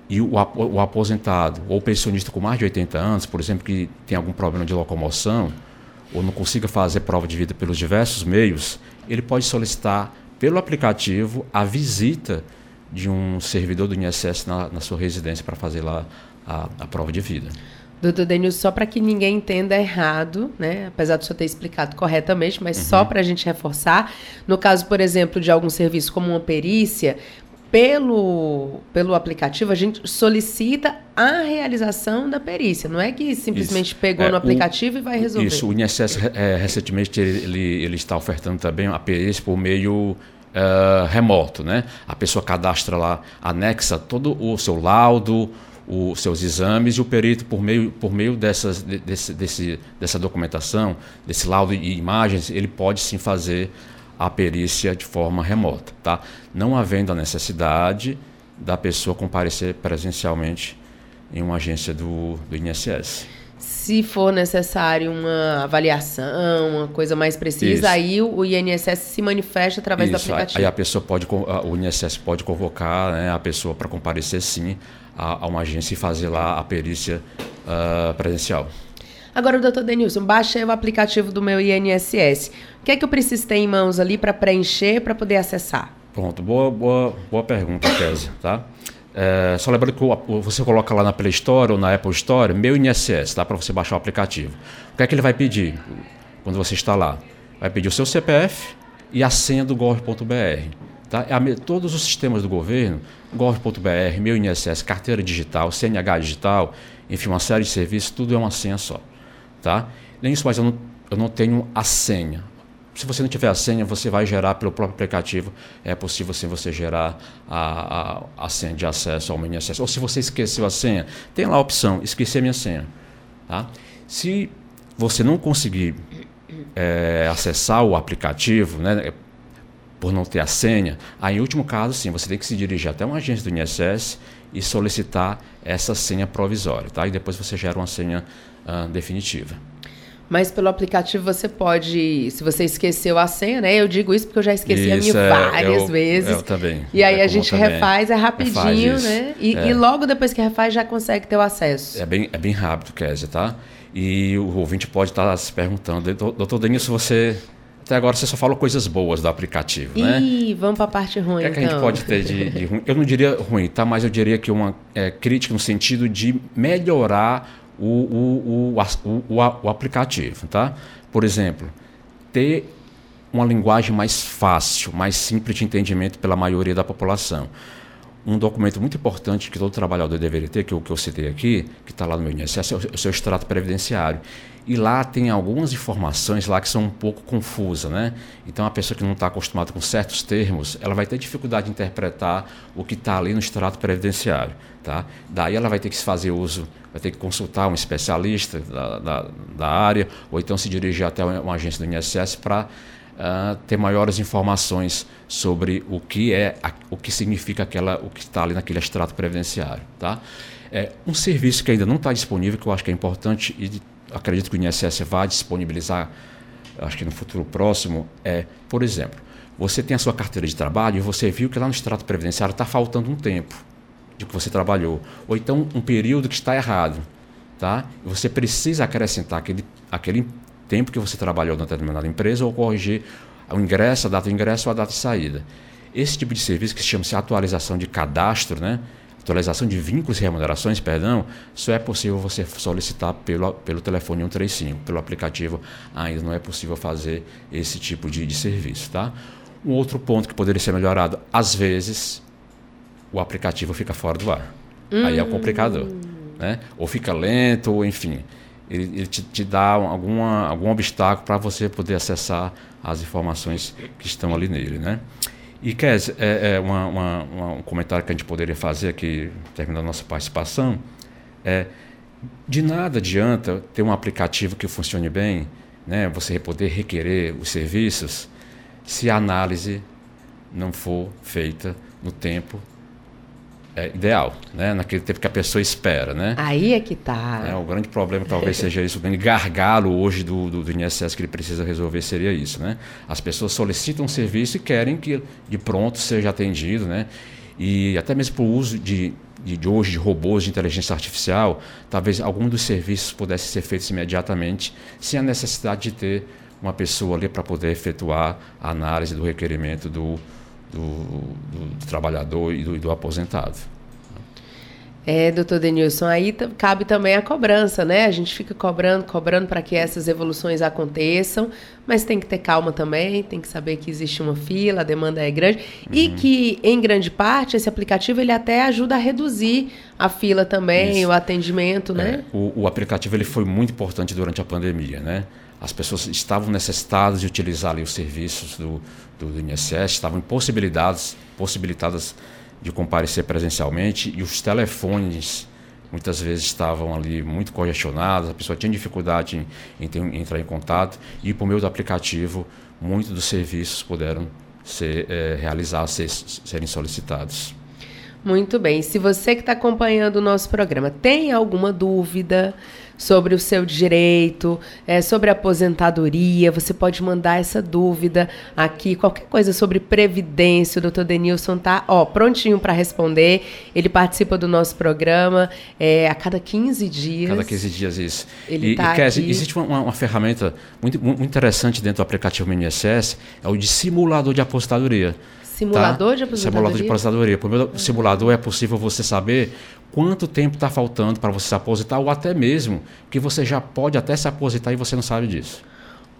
S16: E o, o aposentado ou pensionista com mais de 80 anos, por exemplo, que tem algum problema de locomoção ou não consiga fazer prova de vida pelos diversos meios, ele pode solicitar pelo aplicativo a visita de um servidor do INSS na, na sua residência para fazer lá a, a, prova de vida.
S2: Doutor Denilson, só para que ninguém entenda errado, né? apesar do senhor ter explicado corretamente, mas uhum. só para a gente reforçar, no caso, por exemplo, de algum serviço como uma perícia, pelo, pelo aplicativo, a gente solicita a realização da perícia. Não é que simplesmente isso. pegou é, no aplicativo o, e vai resolver.
S16: Isso, o INSS é, recentemente ele, ele está ofertando também a perícia por meio uh, remoto. Né? A pessoa cadastra lá, anexa todo o seu laudo, os seus exames e o perito, por meio, por meio dessas, desse, desse, dessa documentação, desse laudo e imagens, ele pode sim fazer a perícia de forma remota, tá? Não havendo a necessidade da pessoa comparecer presencialmente em uma agência do, do INSS.
S2: Se for necessário uma avaliação, uma coisa mais precisa, Isso. aí o INSS se manifesta através Isso. do aplicativo.
S16: Aí a pessoa pode, o INSS pode convocar né, a pessoa para comparecer sim a, a, uma agência e fazer lá a perícia uh, presencial.
S2: Agora, doutor Denilson, baixei o aplicativo do meu INSS. O que é que eu preciso ter em mãos ali para preencher, para poder acessar?
S16: Pronto, boa, boa, boa pergunta, Kézia, tá? É, só lembrando que você coloca lá na Play Store ou na Apple Store, meu INSS, tá? Para você baixar o aplicativo. O que é que ele vai pedir quando você está lá? Vai pedir o seu CPF e a senha do gov.br. Tá? É todos os sistemas do governo, gov.br, meu INSS, carteira digital, CNH digital, enfim, uma série de serviços, tudo é uma senha só. Tá? Nem isso, mas eu não, eu não tenho a senha. Se você não tiver a senha, você vai gerar pelo próprio aplicativo. É possível sim você gerar a, a, a senha de acesso ao menu acesso. Ou se você esqueceu a senha, tem lá a opção, esquecer minha senha. Tá? Se você não conseguir é, acessar o aplicativo, né, por não ter a senha, aí em último caso, sim, você tem que se dirigir até uma agência do INSS e solicitar essa senha provisória, tá? E depois você gera uma senha uh, definitiva.
S2: Mas pelo aplicativo você pode, se você esqueceu a senha, né? Eu digo isso porque eu já esqueci
S16: isso,
S2: a minha
S16: é,
S2: várias
S16: eu,
S2: vezes.
S16: Eu também.
S2: E aí
S16: é
S2: a gente refaz, é rapidinho,
S16: refaz
S2: né? E,
S16: é.
S2: e, logo depois que refaz já consegue ter o acesso.
S16: É bem, é bem rápido, Kézia, tá? E o ouvinte pode estar se perguntando, doutor Denilson, você até agora você só falou coisas boas do aplicativo,
S2: Ih,
S16: né?
S2: Ih, vamos para a parte ruim.
S16: O que, é que a gente
S2: então.
S16: pode ter de, de, ruim? Eu não diria ruim, tá? Mas eu diria que uma é, crítica no sentido de melhorar o, o, o, o, o aplicativo, tá? Por exemplo, ter uma linguagem mais fácil, mais simples de entendimento pela maioria da população. Um documento muito importante que todo trabalhador deveria ter, que eu, que eu citei aqui, que está lá no meu INSS, é o, o seu extrato previdenciário. E lá tem algumas informações lá que são um pouco confusas, né? Então a pessoa que não está acostumada com certos termos, ela vai ter dificuldade de interpretar o que está ali no extrato previdenciário, tá? Daí ela vai ter que fazer uso, vai ter que consultar um especialista da, da, da área, ou então se dirigir até uma agência do INSS para uh, ter maiores informações sobre o que é, o que significa aquela, o que está ali naquele extrato previdenciário, tá? É um serviço que ainda não está disponível, que eu acho que é importante e acredito que o INSS vai disponibilizar, acho que no futuro próximo, é, por exemplo, você tem a sua carteira de trabalho e você viu que lá no extrato previdenciário está faltando um tempo de que você trabalhou, ou então um período que está errado, tá? Você precisa acrescentar aquele, aquele tempo que você trabalhou na determinada empresa ou corrigir o ingresso, a data de ingresso ou a data de saída. Esse tipo de serviço que chama-se atualização de cadastro, né? Atualização de vínculos e remunerações, perdão, só é possível você solicitar pelo, pelo telefone 135. Pelo aplicativo ainda não é possível fazer esse tipo de, de serviço. Tá? Um outro ponto que poderia ser melhorado, às vezes o aplicativo fica fora do ar. Hum. Aí é o complicador. Né? Ou fica lento, ou enfim. Ele, ele te, te, dá alguma, algum obstáculo para você poder acessar as informações que estão ali nele. Né? E, Kes, é, é uma, uma, uma, um comentário que a gente poderia fazer aqui, terminando a nossa participação, é de nada adianta ter um aplicativo que funcione bem, né, você poder requerer os serviços, se a análise não for feita no tempo é, ideal, né? naquele tempo que a pessoa espera. Né?
S2: Aí é que tá.
S16: É, o grande problema talvez seja isso, o grande gargalo hoje do, do, do, INSS que ele precisa resolver seria isso. Né? As pessoas solicitam um serviço e querem que de pronto seja atendido, né? e até mesmo por uso de, de, de hoje de robôs de inteligência artificial, talvez algum dos serviços pudesse ser feitos imediatamente, sem a necessidade de ter uma pessoa ali para poder efetuar a análise do requerimento do, do, do, do trabalhador e do, do, aposentado.
S2: É, doutor Denilson, aí cabe também a cobrança, né? A gente fica cobrando, cobrando para que essas evoluções aconteçam, mas tem que ter calma também, tem que saber que existe uma fila, a demanda é grande uhum. e que, em grande parte, esse aplicativo ele até ajuda a reduzir a fila também, Isso. o atendimento, né?
S16: É, o, o aplicativo ele foi muito importante durante a pandemia, né? As pessoas estavam necessitadas de utilizar ali os serviços do, do, INSS, estavam impossibilitadas, possibilitadas de comparecer presencialmente e os telefones muitas vezes estavam ali muito congestionados, a pessoa tinha dificuldade em, em, em entrar em contato e por meio do aplicativo muitos dos serviços puderam ser é, realizados, ser, serem solicitados.
S2: Muito bem. Se você que está acompanhando o nosso programa tem alguma dúvida sobre o seu direito, é, sobre aposentadoria, você pode mandar essa dúvida aqui, qualquer coisa sobre previdência, o doutor Denilson tá ó, prontinho para responder. Ele participa do nosso programa é, a cada 15 dias.
S16: Cada 15 dias, isso.
S2: Ele
S16: e,
S2: tá
S16: e existe uma, uma, ferramenta muito, muito interessante dentro do aplicativo MNSS, é o de simulador de aposentadoria.
S2: Simulador tá? de aposentadoria?
S16: Simulador de aposentadoria. Por meio do simulador é possível você saber quanto tempo está faltando para você se aposentar ou até mesmo que você já pode até se aposentar e você não sabe disso.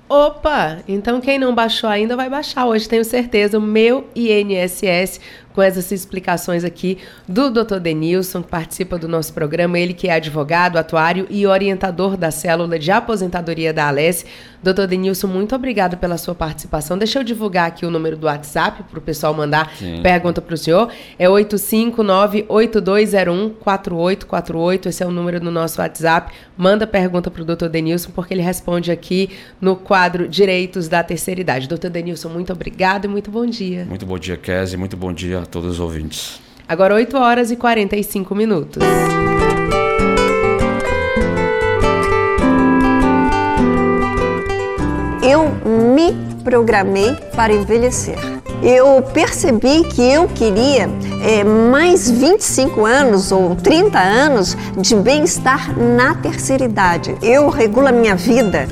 S2: Opa! Então quem não baixou ainda vai baixar hoje, tenho certeza. O meu INSS com essas explicações aqui do Dr. Denilson, que participa do nosso programa, ele que é advogado, atuário e orientador da célula de aposentadoria da Alesse. Doutor Denilson, muito obrigado pela sua participação. Deixa eu divulgar aqui o número do WhatsApp para o pessoal mandar Sim. pergunta para o senhor. É 859-8201-4848. Esse é o número do nosso WhatsApp. Manda pergunta para o doutor Denilson, porque ele responde aqui no quadro Direitos da Terceira Idade. Doutor Denilson, muito obrigado e muito bom dia.
S16: Muito bom dia, Kézia. Muito bom dia a todos os ouvintes.
S2: Agora 8 horas e 45 minutos.
S17: eu me programei para envelhecer. Eu percebi que eu queria é, mais 25 anos ou 30 anos de bem-estar na terceira idade. Eu regulo a minha vida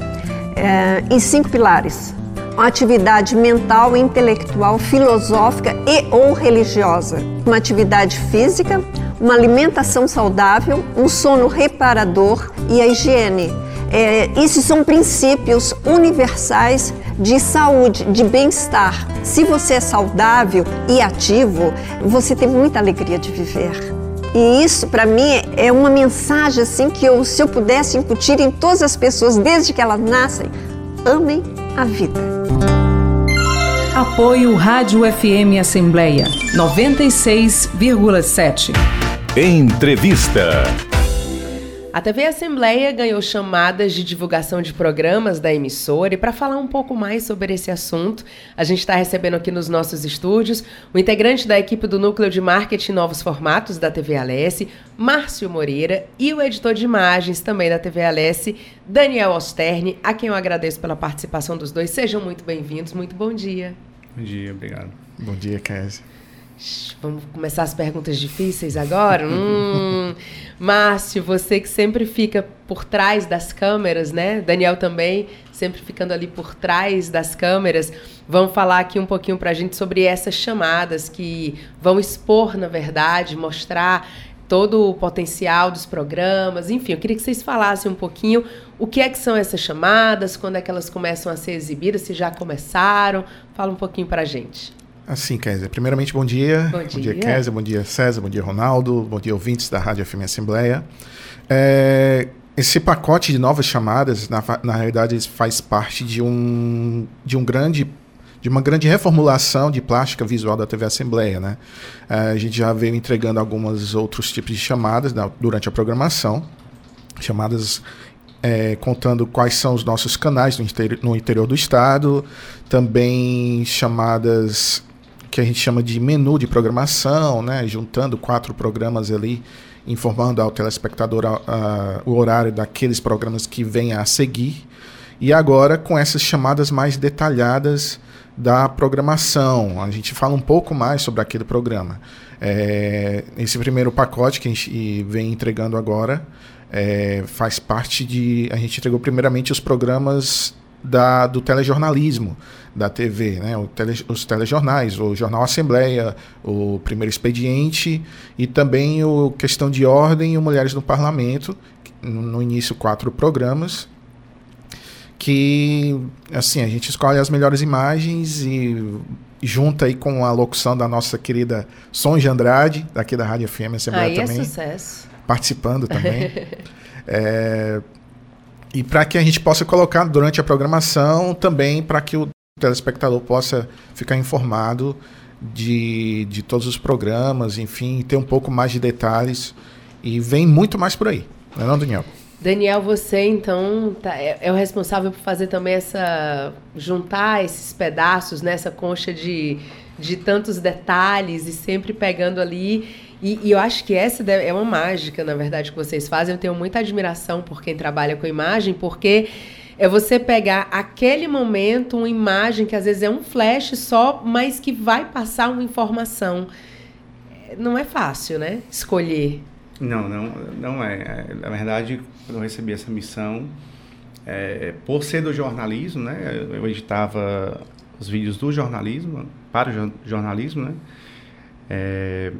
S17: é, em cinco pilares: uma atividade mental, intelectual, filosófica e ou religiosa, uma atividade física, uma alimentação saudável, um sono reparador e a higiene é, esses são princípios universais de saúde, de bem-estar. Se você é saudável e ativo, você tem muita alegria de viver. E isso, para mim, é uma mensagem assim que eu, se eu pudesse incutir em todas as pessoas, desde que elas nascem, amem a vida.
S11: Apoio Rádio FM Assembleia 96,7.
S1: Entrevista.
S2: A TV Assembleia ganhou chamadas de divulgação de programas da emissora e para falar um pouco mais sobre esse assunto, a gente está recebendo aqui nos nossos estúdios o integrante da equipe do Núcleo de Marketing Novos Formatos da TV Alesse, Márcio Moreira, e o editor de imagens também da TV Alesse, Daniel Osterne, a quem eu agradeço pela participação dos dois. Sejam muito bem-vindos, muito bom dia.
S18: Bom dia, obrigado.
S19: Bom dia, Kézia.
S2: Vamos começar as perguntas difíceis agora? hum, Márcio, você que sempre fica por trás das câmeras, né? Daniel também, sempre ficando ali por trás das câmeras. Vamos falar aqui um pouquinho para a gente sobre essas chamadas que vão expor, na verdade, mostrar todo o potencial dos programas. Enfim, eu queria que vocês falassem um pouquinho o que é que são essas chamadas, quando é que elas começam a ser exibidas, se já começaram. Fala um pouquinho para a gente.
S19: Assim, Kézia. Primeiramente, bom dia.
S2: Bom dia,
S19: bom dia Kézia. Bom dia, César. Bom dia, Ronaldo. Bom dia, ouvintes da Rádio FM Assembleia. É, esse pacote de novas chamadas, na, na realidade, faz parte de um, de um grande de uma grande reformulação de plástica visual da TV Assembleia, né? É, a gente já veio entregando alguns outros tipos de chamadas na, durante a programação, chamadas é, contando quais são os nossos canais no, interior, no interior do estado, também chamadas que a gente chama de menu de programação, né, juntando quatro programas ali, informando ao telespectador a, a, o horário daqueles programas que vem a seguir. E agora com essas chamadas mais detalhadas da programação, a gente fala um pouco mais sobre aquele programa. É, esse primeiro pacote que a gente vem entregando agora é, faz parte de. A gente entregou primeiramente os programas da, do telejornalismo da TV, né? Tele, os telejornais, o Jornal Assembleia, o Primeiro Expediente e também o Questão de Ordem e o Mulheres no Parlamento, no, início quatro programas que assim a gente escolhe as melhores imagens e junta aí com a locução da nossa querida Sonja Andrade daqui da Rádio FM Assembleia
S2: aí
S19: é também
S2: é sucesso.
S19: participando também é, e para que a gente possa colocar durante a programação também para que o telespectador possa ficar informado de, de todos os programas, enfim, ter um pouco mais de detalhes. E vem muito mais por aí, não é não, Daniel?
S2: Daniel, você então tá, é, é, o responsável por fazer também essa. juntar esses pedaços, né, essa concha de, de tantos detalhes e sempre pegando ali. E, e, eu acho que essa é uma mágica, na verdade, que vocês fazem. Eu tenho muita admiração por quem trabalha com imagem, porque é você pegar aquele momento, uma imagem que às vezes é um flash só, mas que vai passar uma informação. Não é fácil, né? Escolher.
S18: Não, não, não é. é na verdade, quando eu recebi essa missão, é, por ser do jornalismo, né? Eu editava os vídeos do jornalismo, para o jornalismo, né? É,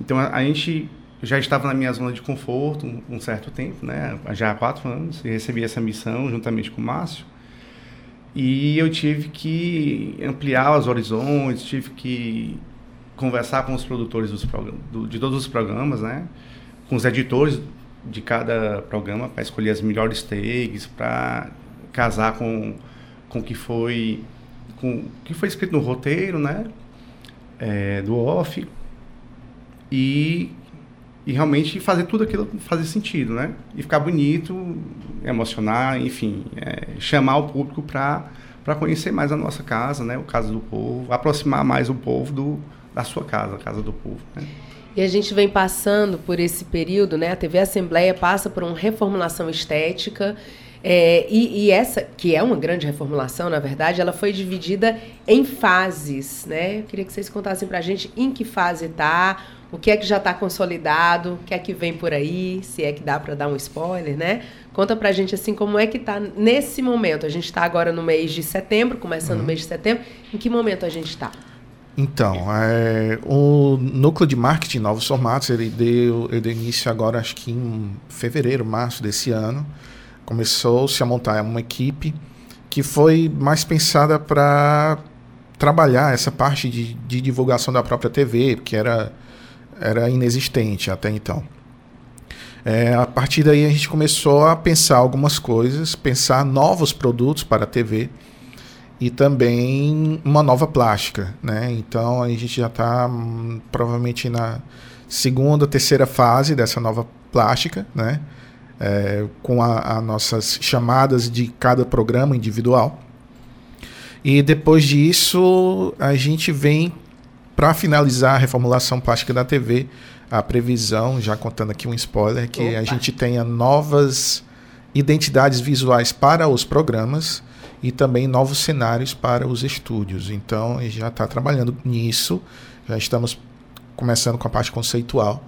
S18: então a, a gente já estava na minha zona de conforto um, um, certo tempo, né? Já há quatro anos, e recebi essa missão juntamente com o Márcio. E eu tive que ampliar os horizontes, tive que conversar com os produtores dos do, de todos os programas, né? Com os editores de cada programa para escolher as melhores takes, para casar com com que foi com que foi escrito no roteiro, né? É, do off e e realmente fazer tudo aquilo fazer sentido, né? E ficar bonito, emocionar, enfim, é, chamar o público para para conhecer mais a nossa casa, né? O Casa do Povo, aproximar mais o povo do, da sua casa, a Casa do Povo. Né?
S2: E a gente vem passando por esse período, né? A TV Assembleia passa por uma reformulação estética. É, e, e, essa, que é uma grande reformulação, na verdade, ela foi dividida em fases, né? Eu queria que vocês contassem pra gente em que fase está, o que é que já está consolidado, o que é que vem por aí, se é que dá para dar um spoiler, né? Conta pra gente assim como é que está nesse momento. A gente está agora no mês de setembro, começando uhum. o mês de setembro. Em que momento a gente está?
S19: Então, é, o núcleo de marketing Novos Formatos, ele deu, ele deu início agora, acho que em fevereiro, março desse ano. Começou-se a montar uma equipe que foi mais pensada para trabalhar essa parte de, de, divulgação da própria TV, que era, era inexistente até então. É, a partir daí a gente começou a pensar algumas coisas, pensar novos produtos para a TV e também uma nova plástica, né? Então a gente já está hum, provavelmente na segunda, terceira fase dessa nova plástica, né? É, com as nossas chamadas de cada programa individual. E depois disso a gente vem para finalizar a reformulação plástica da TV, a previsão, já contando aqui um spoiler, que Opa. a gente tenha novas identidades visuais para os programas e também novos cenários para os estúdios. Então, a gente já está trabalhando nisso, já estamos começando com a parte conceitual.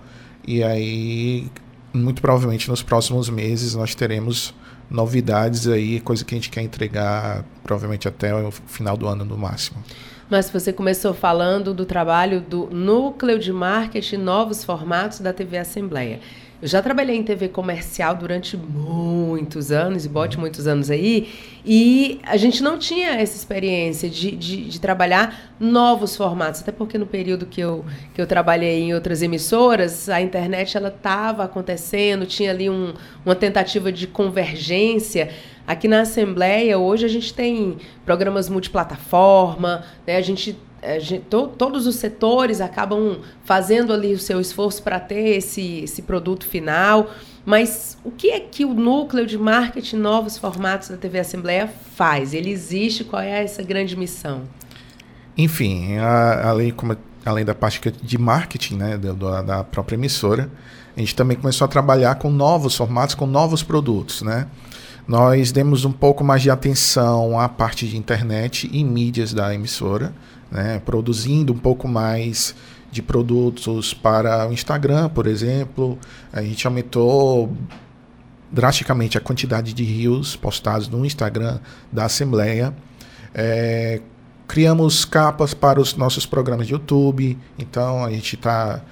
S19: E aí, muito provavelmente nos próximos meses, nós teremos novidades aí, coisa que a gente quer entregar provavelmente até o final do ano no máximo.
S2: Mas você começou falando do trabalho do Núcleo de Marketing Novos Formatos da TV Assembleia. Eu já trabalhei em TV comercial durante muitos anos, e bote muitos anos aí, e a gente não tinha essa experiência de, de, de, trabalhar novos formatos, até porque no período que eu, que eu trabalhei em outras emissoras, a internet ela estava acontecendo, tinha ali um, uma tentativa de convergência. Aqui na Assembleia, hoje a gente tem programas multiplataforma, né? a gente to, todos os setores acabam fazendo ali o seu esforço para ter esse, esse produto final. Mas o que é que o núcleo de marketing novos formatos da TV Assembleia faz? Ele existe? Qual é essa grande missão?
S19: Enfim, a, além, como, além da parte de marketing né, da, da própria emissora, a gente também começou a trabalhar com novos formatos, com novos produtos, né? Nós demos um pouco mais de atenção à parte de internet e mídias da emissora né, produzindo um pouco mais de produtos para o Instagram, por exemplo. A gente aumentou drasticamente a quantidade de rios postados no Instagram da Assembleia. É, criamos capas para os nossos programas de YouTube, então a gente está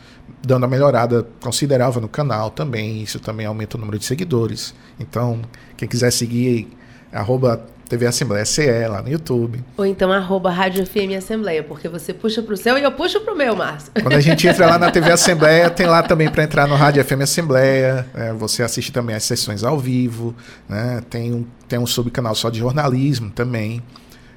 S19: dando uma melhorada considerável no canal também. Isso também aumenta o número de seguidores. Então, quem quiser seguir, arroba TV Assembleia CE lá no YouTube.
S2: Ou então arroba Rádio FM Assembleia, porque você puxa para o seu e eu puxo para o meu, Márcio.
S19: Quando a gente entra lá na TV Assembleia, tem lá também para entrar no Rádio FM Assembleia. É, você assiste também as sessões ao vivo. Né? Tem, um, tem um subcanal só de jornalismo também.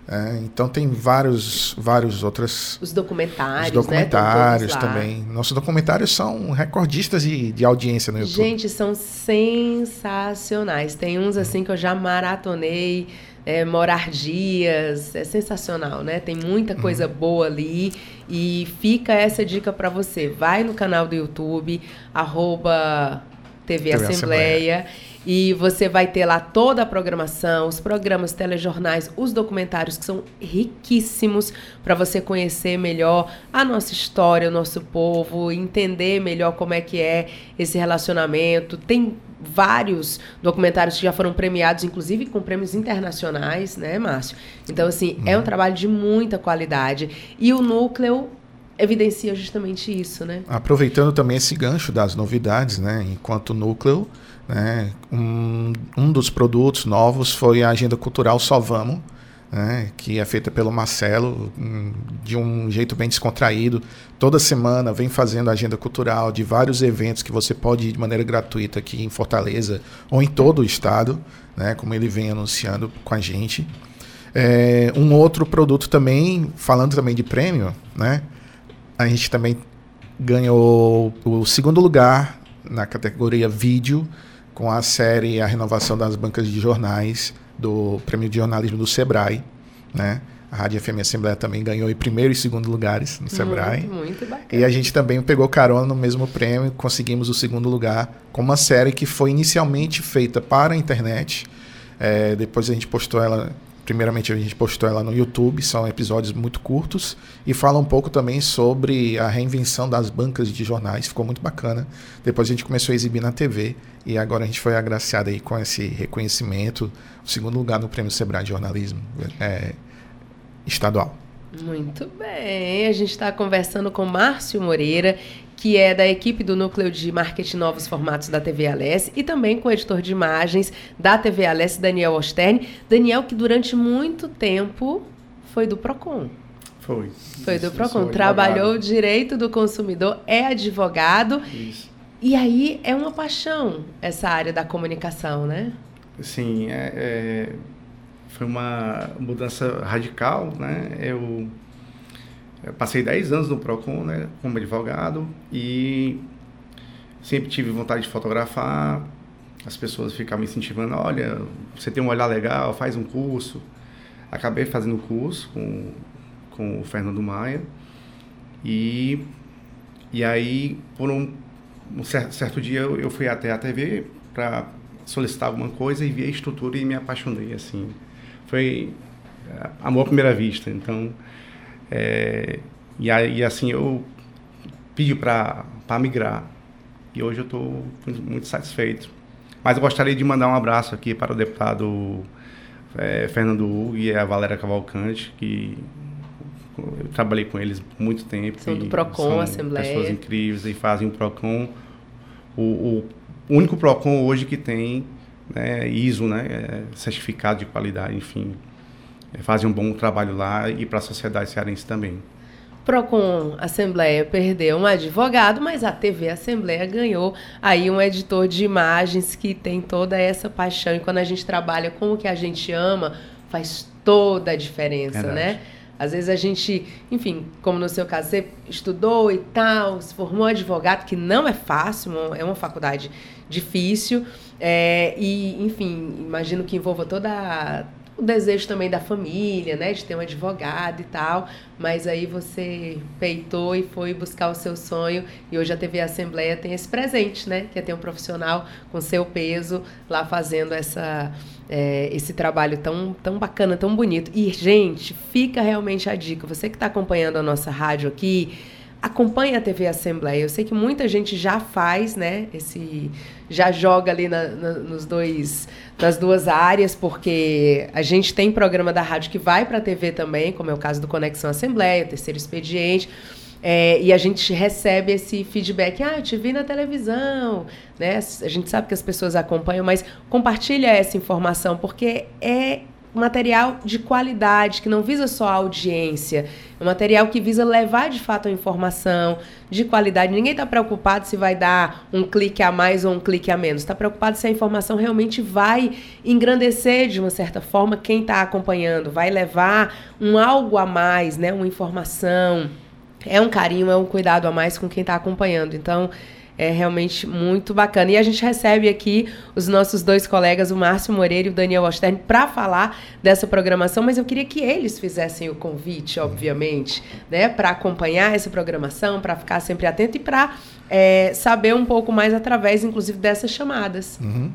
S19: É, então tem vários, vários outros.
S2: Os documentários,
S19: os documentários né? também. Nossos documentários são recordistas de, de audiência no YouTube.
S2: Gente, são sensacionais. Tem uns assim que eu já maratonei é, morar dias, é sensacional, né? Tem muita uhum. coisa uhum. boa ali e fica essa dica para você. Vai no canal do YouTube, arroba TV, TV Assembleia, Assembleia, e você vai ter lá toda a programação, os programas, telejornais, os documentários que são riquíssimos para você conhecer melhor a nossa história, o nosso povo, entender melhor como é que é esse relacionamento. Tem vários documentários que já foram premiados, inclusive com prêmios internacionais, né, Márcio? Então, assim, uhum. é um uhum. trabalho de muita qualidade. E o núcleo evidencia justamente isso, né?
S19: Aproveitando também esse gancho das novidades, né? Enquanto núcleo, né? Um, um dos produtos novos foi a agenda cultural Só Vamos, né, que é feita pelo Marcelo, de um jeito bem descontraído. Toda semana vem fazendo agenda cultural de vários eventos que você pode ir de maneira gratuita aqui em Fortaleza ou em todo o estado, né, como ele vem anunciando com a gente. É, um outro produto também, falando também de prêmio, né, a gente também ganhou o segundo lugar na categoria vídeo com a série A Renovação das Bancas de Jornais do Prêmio de Jornalismo do Sebrae, né? A Rádio FM Assembleia também ganhou em primeiro e segundo lugares no Sebrae.
S2: Muito, muito bacana.
S19: E a gente também pegou carona no mesmo prêmio, conseguimos o segundo lugar com uma série que foi inicialmente feita para a internet. É, depois a gente postou ela Primeiramente, a gente postou ela no YouTube, são episódios muito curtos e fala um pouco também sobre a reinvenção das bancas de jornais, ficou muito bacana. Depois a gente começou a exibir na TV e agora a gente foi agraciado aí com esse reconhecimento, o segundo lugar no Prêmio Sebrae de Jornalismo é, estadual.
S2: Muito bem, a gente está conversando com Márcio Moreira, que é da equipe do Núcleo de Marketing Novos Formatos da TV Alesse, e também com o editor de imagens da TV Alesse, Daniel Osterne. Daniel, que durante muito tempo foi do PROCON.
S18: Foi.
S2: Foi do PROCON. Trabalhou o direito do consumidor, é advogado.
S18: Isso.
S2: E aí é uma paixão essa área da comunicação, né?
S18: Sim, é, é, foi uma mudança radical, né? Eu eu passei 10 anos no PROCON, né, como advogado, e sempre tive vontade de fotografar. As pessoas ficavam me incentivando: olha, você tem um olhar legal, faz um curso. Acabei fazendo o curso com, com o Fernando Maia. E, e aí, por um, um certo, certo dia, eu, fui até a TV para solicitar alguma coisa e vi a estrutura e me apaixonei. Assim, foi é, amor à primeira vista. Então, é, e aí, assim, eu pedi para migrar. E hoje eu estou muito satisfeito. Mas eu gostaria de mandar um abraço aqui para o deputado é, Fernando Hugo e a Valéria Cavalcante, que eu trabalhei com eles muito tempo.
S2: São do PROCON,
S18: são
S2: Assembleia.
S18: pessoas incríveis e fazem o PROCON. O, o único PROCON hoje que tem né, ISO, né, é certificado de qualidade, enfim. É, fazem um bom trabalho lá e para a sociedade cearense também.
S2: Procon Assembleia perdeu um advogado, mas a TV Assembleia ganhou aí um editor de imagens que tem toda essa paixão. E quando a gente trabalha com o que a gente ama, faz toda a diferença,
S18: Verdade.
S2: né? Às vezes a gente, enfim, como no seu caso, você estudou e tal, se formou advogado, que não é fácil, é uma faculdade difícil. É, e, enfim, imagino que envolva toda o desejo também da família, né, de ter um advogado e tal, mas aí você peitou e foi buscar o seu sonho e hoje a TV Assembleia tem esse presente, né, que é ter um profissional com seu peso lá fazendo essa é, esse trabalho tão, tão bacana, tão bonito. E, gente, fica realmente a dica. Você que está acompanhando a nossa rádio aqui, acompanhe a TV Assembleia. Eu sei que muita gente já faz, né? Esse já joga ali na, na, nos dois, nas duas áreas, porque a gente tem programa da rádio que vai para a TV também, como é o caso do Conexão Assembleia, Terceiro Expediente. É, e a gente recebe esse feedback, ah, eu te vi na televisão, né? A gente sabe que as pessoas acompanham, mas compartilha essa informação, porque é material de qualidade, que não visa só a audiência, é um material que visa levar de fato a informação de qualidade. Ninguém está preocupado se vai dar um clique a mais ou um clique a menos. Está preocupado se a informação realmente vai engrandecer de uma certa forma quem está acompanhando, vai levar um algo a mais, né? Uma informação. É um carinho, é um cuidado a mais com quem está acompanhando. Então, é realmente muito bacana. E a gente recebe aqui os nossos dois colegas, o Márcio Moreira e o Daniel Ostern, para falar dessa programação, mas eu queria que eles fizessem o convite, obviamente, né, para acompanhar essa programação, para ficar sempre atento e para é, saber um pouco mais através, inclusive, dessas chamadas.
S19: Uhum.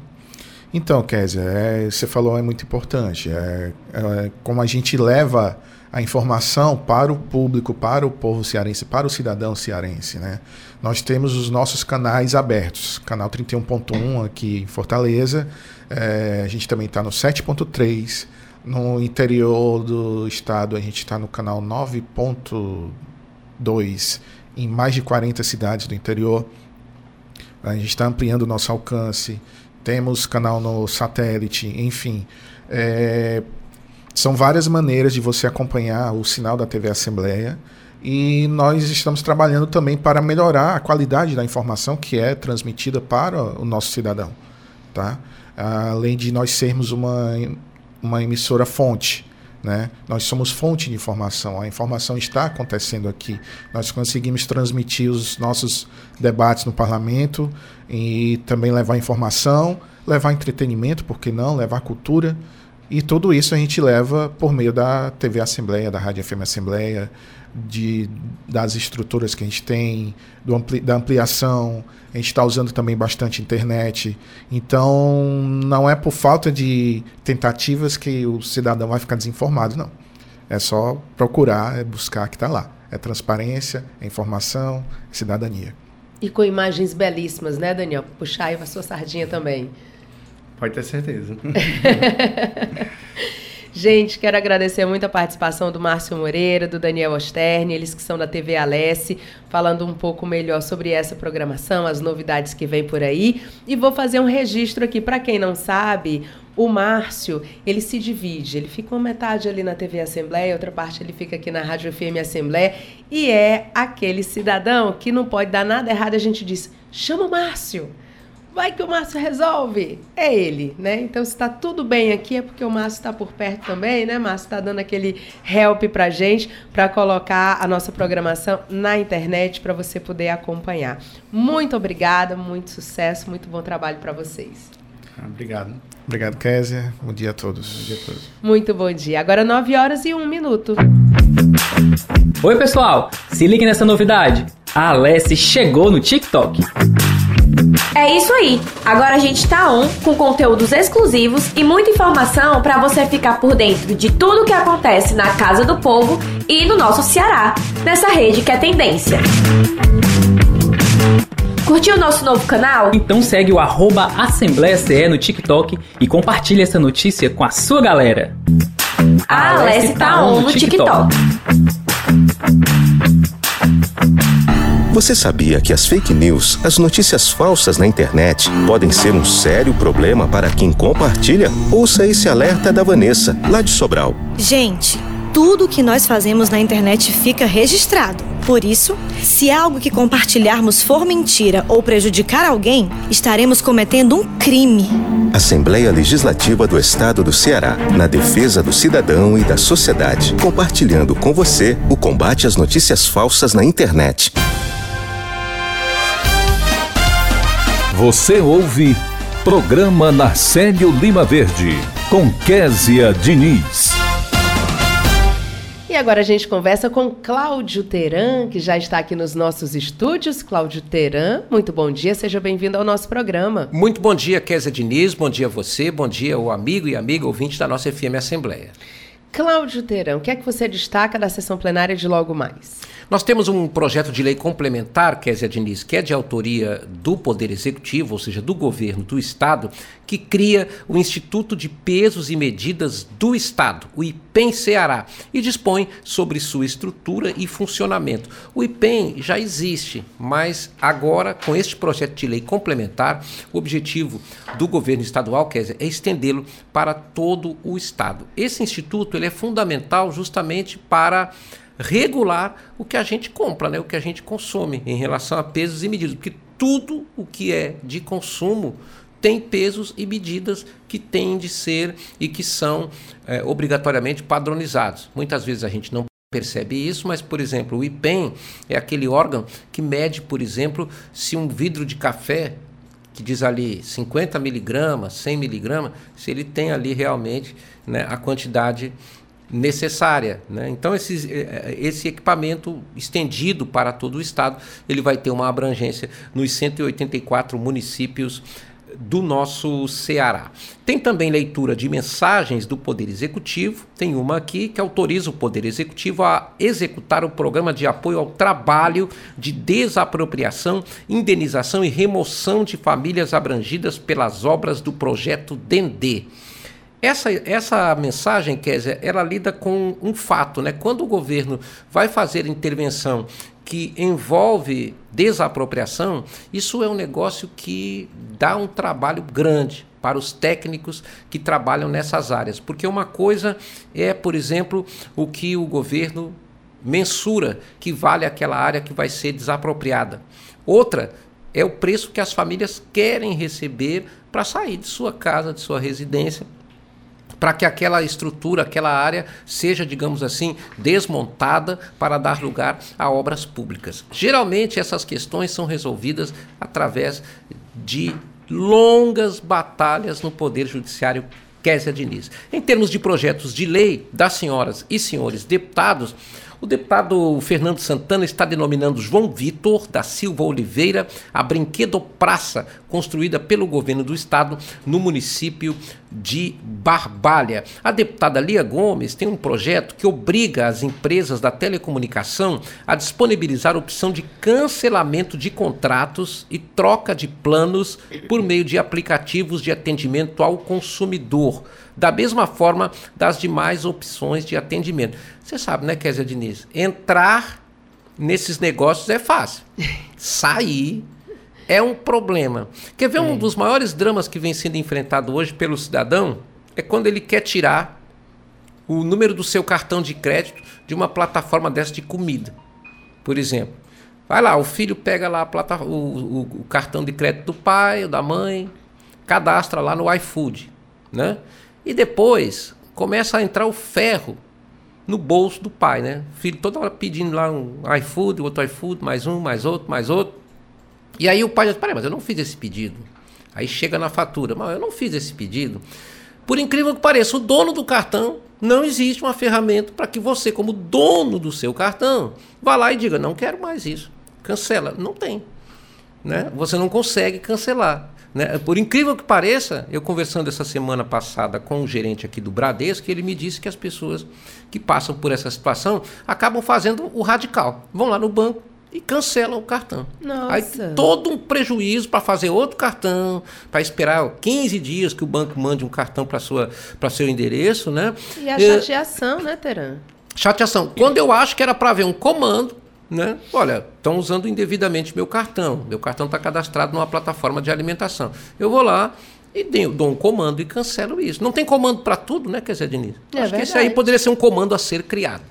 S19: Então, Kézia, é, você falou é muito importante. É, é, como a gente leva a informação para o público, para o povo cearense, para o cidadão cearense, né? Nós temos os nossos canais abertos, canal 31.1 aqui em Fortaleza, é, a gente também está no 7.3, no interior do estado a gente está no canal 9.2, em mais de 40 cidades do interior. A gente está ampliando o nosso alcance, temos canal no satélite, enfim. É, São várias maneiras de você acompanhar o sinal da TV Assembleia e nós estamos trabalhando também para melhorar a qualidade da informação que é transmitida para o nosso cidadão. Tá? Além de nós sermos uma, uma emissora fonte. Né? Nós somos fonte de informação, a informação está acontecendo aqui. Nós conseguimos transmitir os nossos debates no parlamento e também levar informação, levar entretenimento, por que não, levar cultura. E tudo isso a gente leva por meio da TV Assembleia, da Rádio FM Assembleia, de, das estruturas que a gente tem, ampli, da ampliação. A gente está usando também bastante internet. Então, não é por falta de tentativas que o cidadão vai ficar desinformado, não. É só procurar, é buscar que está lá. É transparência, é informação, é cidadania.
S2: E com imagens belíssimas, né, Daniel? Puxar aí a sua sardinha também.
S18: Pode ter certeza.
S2: Gente, quero agradecer muito a participação do Márcio Moreira, do Daniel Osterne, eles que são da TV Alesse, falando um pouco melhor sobre essa programação, as novidades que vem por aí. E vou fazer um registro aqui para quem não sabe, o Márcio, ele se divide, ele fica uma metade ali na TV Assembleia, outra parte ele fica aqui na Rádio FM Assembleia, e é aquele cidadão que não pode dar nada errado, a gente diz: "Chama o Márcio" vai que o Márcio resolve. É ele, né? Então, se está tudo bem aqui, é porque o Márcio está por perto também, né? Márcio está dando aquele help para gente, para colocar a nossa programação na internet para você poder acompanhar. Muito obrigada, muito sucesso, muito bom trabalho para vocês.
S18: Ah, obrigado.
S19: Obrigado, Kézia. Bom dia a todos.
S18: Bom dia a todos.
S2: Muito bom dia. Agora 9 horas e 1 minuto.
S20: Oi, pessoal. Se ligue nessa novidade. A Alessi chegou no TikTok.
S21: É isso aí. Agora a gente tá on com conteúdos exclusivos e muita informação para você ficar por dentro de tudo que acontece na Casa do Povo e no nosso Ceará, nessa rede que é tendência. Curtiu o nosso novo canal?
S20: Então segue o arroba Assembleia CE no TikTok e compartilha essa notícia com a sua galera.
S21: A Alessi tá on no TikTok.
S15: Você sabia que as fake news, as notícias falsas na internet, podem ser um sério problema para quem compartilha? Ouça esse alerta da Vanessa, lá de Sobral.
S22: Gente, tudo que nós fazemos na internet fica registrado. Por isso, se algo que compartilharmos for mentira ou prejudicar alguém, estaremos cometendo um crime.
S15: Assembleia Legislativa do Estado do Ceará, na defesa do cidadão e da sociedade, compartilhando com você o combate às notícias falsas na internet.
S1: Você ouve Programa Narcélio Lima Verde, com Késia Diniz.
S2: E agora a gente conversa com Cláudio Teran, que já está aqui nos nossos estúdios. Cláudio Teran, muito bom dia, seja bem-vindo ao nosso programa.
S23: Muito bom dia, Késia Diniz, bom dia a você, bom dia o amigo e amiga ouvinte da nossa FM Assembleia.
S2: Cláudio Teran, o que é que você destaca da sessão plenária de logo mais?
S23: Nós temos um projeto de lei complementar, Kézia Diniz, que é de autoria do Poder Executivo, ou seja, do governo do Estado, que cria o Instituto de Pesos e Medidas do Estado, o IPEM Ceará, e dispõe sobre sua estrutura e funcionamento. O IPEM já existe, mas agora, com este projeto de lei complementar, o objetivo do governo estadual, Kézia, é estendê-lo para todo o Estado. Esse instituto ele é fundamental justamente para regular o que a gente compra, né? o que a gente consome em relação a pesos e medidas, porque tudo o que é de consumo tem pesos e medidas que têm de ser e que são é, obrigatoriamente padronizados. Muitas vezes a gente não percebe isso, mas, por exemplo, o IPEM é aquele órgão que mede, por exemplo, se um vidro de café que diz ali 50 miligramas, 100 miligramas, se ele tem ali realmente né, a quantidade necessária. Né? Então, esse, eh, esse equipamento estendido para todo o estado, ele vai ter uma abrangência nos 184 municípios do nosso Ceará. Tem também leitura de mensagens do Poder Executivo. Tem uma aqui que autoriza o Poder Executivo a executar o programa de apoio ao trabalho de desapropriação, indenização e remoção de famílias abrangidas pelas obras do projeto Dendê. Essa, essa mensagem, Kézia, ela lida com um fato, né? Quando o governo vai fazer intervenção que envolve desapropriação, isso é um negócio que dá um trabalho grande para os técnicos que trabalham nessas áreas. Porque uma coisa é, por exemplo, o que o governo mensura que vale aquela área que vai ser desapropriada. Outra é o preço que as famílias querem receber para sair de sua casa, de sua residência, para que aquela estrutura, aquela área seja, digamos assim, desmontada para dar lugar a obras públicas. Geralmente essas questões são resolvidas através de longas batalhas no Poder Judiciário Késia Diniz. Em termos de projetos de lei das senhoras e senhores deputados, o deputado Fernando Santana está denominando João Vitor da Silva Oliveira a Brinquedo Praça, construída pelo governo do estado no município de Barbalha. A deputada Lia Gomes tem um projeto que obriga as empresas da telecomunicação a disponibilizar a opção de cancelamento de contratos e troca de planos por meio de aplicativos de atendimento ao consumidor da mesma forma das demais opções de atendimento. Você sabe, né, Kézia Diniz? Entrar nesses negócios é fácil. Sair é um problema. Quer ver um dos maiores dramas que vem sendo enfrentado hoje pelo cidadão? É quando ele quer tirar o número do seu cartão de crédito de uma plataforma dessa de comida. Por exemplo, vai lá, o filho pega lá o, o, o cartão de crédito do pai ou da mãe, cadastra lá no iFood, né? E depois começa a entrar o ferro no bolso do pai, né? O filho toda hora pedindo lá um iFood, outro iFood, mais um, mais outro, mais outro. E aí o pai diz: Peraí, mas eu não fiz esse pedido. Aí chega na fatura: Mas eu não fiz esse pedido. Por incrível que pareça, o dono do cartão não existe uma ferramenta para que você, como dono do seu cartão, vá lá e diga: Não quero mais isso. Cancela. Não tem. Né? Você não consegue cancelar. Né? Por incrível que pareça, eu conversando essa semana passada com o gerente aqui do Bradesco, ele me disse que as pessoas que passam por essa situação acabam fazendo o radical. Vão lá no banco e cancelam o cartão.
S2: Nossa.
S23: Aí todo um prejuízo para fazer outro cartão, para esperar 15 dias que o banco mande um cartão para seu endereço, né?
S2: E a chateação, é, né, Teran?
S23: Chateação. Quando eu acho que era para ver um comando, né? Olha, estão usando indevidamente meu cartão. Meu cartão está cadastrado numa plataforma de alimentação. Eu vou lá e dou um comando e cancelo isso. Não tem comando para tudo, né, quer dizer, Denise? É Acho verdade. que esse aí poderia ser um comando a ser criado.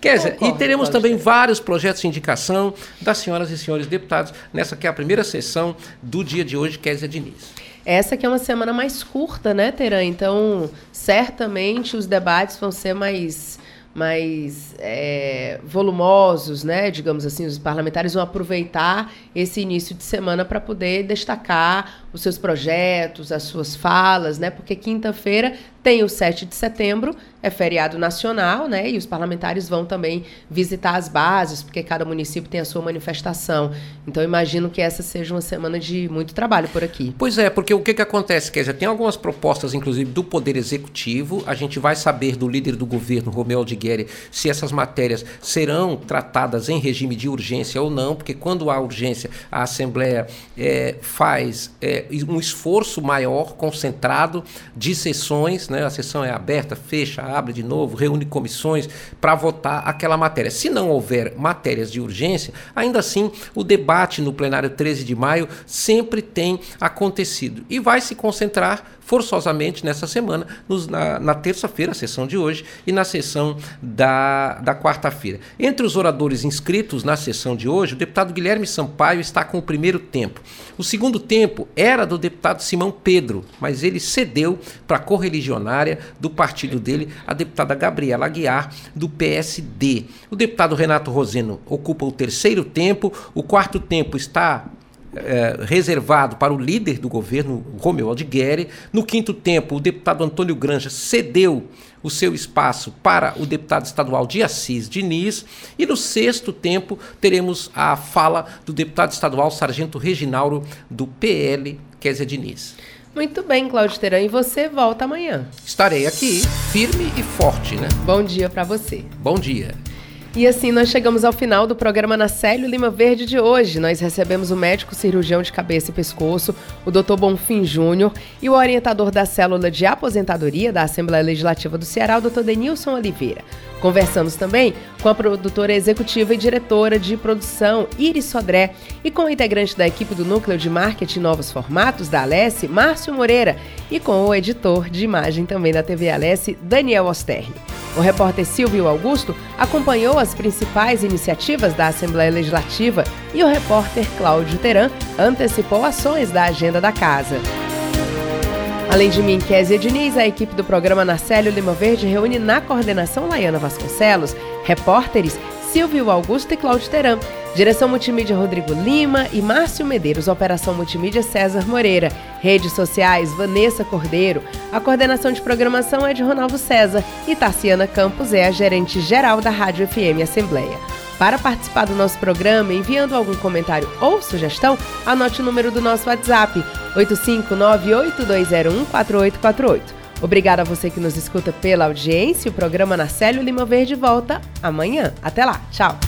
S23: Quer dizer, e teremos também ser. vários projetos de indicação das senhoras e senhores deputados nessa que é a primeira sessão do dia de hoje, Kézia Diniz.
S2: Essa que é uma semana mais curta, né, Teran? Então, certamente os debates vão ser mais mais é, volumosos, né? Digamos assim, os parlamentares vão aproveitar esse início de semana para poder destacar os seus projetos, as suas falas, né? Porque quinta-feira tem o 7 de setembro, é feriado nacional, né? E os parlamentares vão também visitar as bases, porque cada município tem a sua manifestação. Então, imagino que essa seja uma semana de muito trabalho por aqui.
S23: Pois é, porque o que, que acontece, Kézia? Tem algumas propostas, inclusive, do Poder Executivo. A gente vai saber do líder do governo, Romeu Aldigueri, se essas matérias serão tratadas em regime de urgência ou não, porque quando há urgência, a Assembleia é, faz é, um esforço maior, concentrado, de sessões né? A sessão é aberta, fecha, abre de novo, reúne comissões para votar aquela matéria. Se não houver matérias de urgência, ainda assim o debate no plenário 13 de maio sempre tem acontecido e vai se concentrar forçosamente nessa semana, nos, na, na terça-feira, a sessão de hoje, e na sessão da, da quarta-feira. Entre os oradores inscritos na sessão de hoje, o deputado Guilherme Sampaio está com o primeiro tempo. O segundo tempo era do deputado Simão Pedro, mas ele cedeu para a correligionária do partido dele, a deputada Gabriela Aguiar, do PSD. O deputado Renato Roseno ocupa o terceiro tempo, o quarto tempo está é, reservado para o líder do governo, Romeu Aldigueri. No quinto tempo, o deputado Antônio Granja cedeu o seu espaço para o deputado estadual de Assis Diniz. E no sexto tempo, teremos a fala do deputado estadual Sargento Reginaldo, do PL, Kézia Diniz.
S2: Muito bem, Cláudio Teran. E você volta amanhã.
S23: Estarei aqui, firme e forte, né?
S2: Bom dia para você.
S23: Bom dia.
S2: E assim nós chegamos ao final do programa Nacélio Lima Verde de hoje. Nós recebemos o médico cirurgião de cabeça e pescoço, o Dr. Bonfim Júnior, e o orientador da célula de aposentadoria da Assembleia Legislativa do Ceará, o Dr. Denilson Oliveira. Conversamos também com a produtora executiva e diretora de produção, Iris Sodré, e com o integrante da equipe do Núcleo de Marketing Novos Formatos da Alesse, Márcio Moreira, e com o editor de imagem também da TV Alesse, Daniel Osterni. O repórter Silvio Augusto acompanhou as principais iniciativas da Assembleia Legislativa e o repórter Cláudio Teran antecipou ações da agenda da casa. Além de mim, Kézia Diniz, a equipe do programa Narcélio Lima Verde reúne na coordenação Laiana Vasconcelos, repórteres Silvio Augusto e Cláudio Teran. Direção Multimídia Rodrigo Lima e Márcio Medeiros, Operação Multimídia César Moreira. Redes sociais Vanessa Cordeiro. A coordenação de programação é de Ronaldo César e Tarciana Campos é a gerente geral da Rádio FM Assembleia. Para participar do nosso programa, enviando algum comentário ou sugestão, anote o número do nosso WhatsApp, 85982014848. Obrigada a você que nos escuta pela audiência. O programa Narcélio Lima Verde volta amanhã. Até lá. Tchau.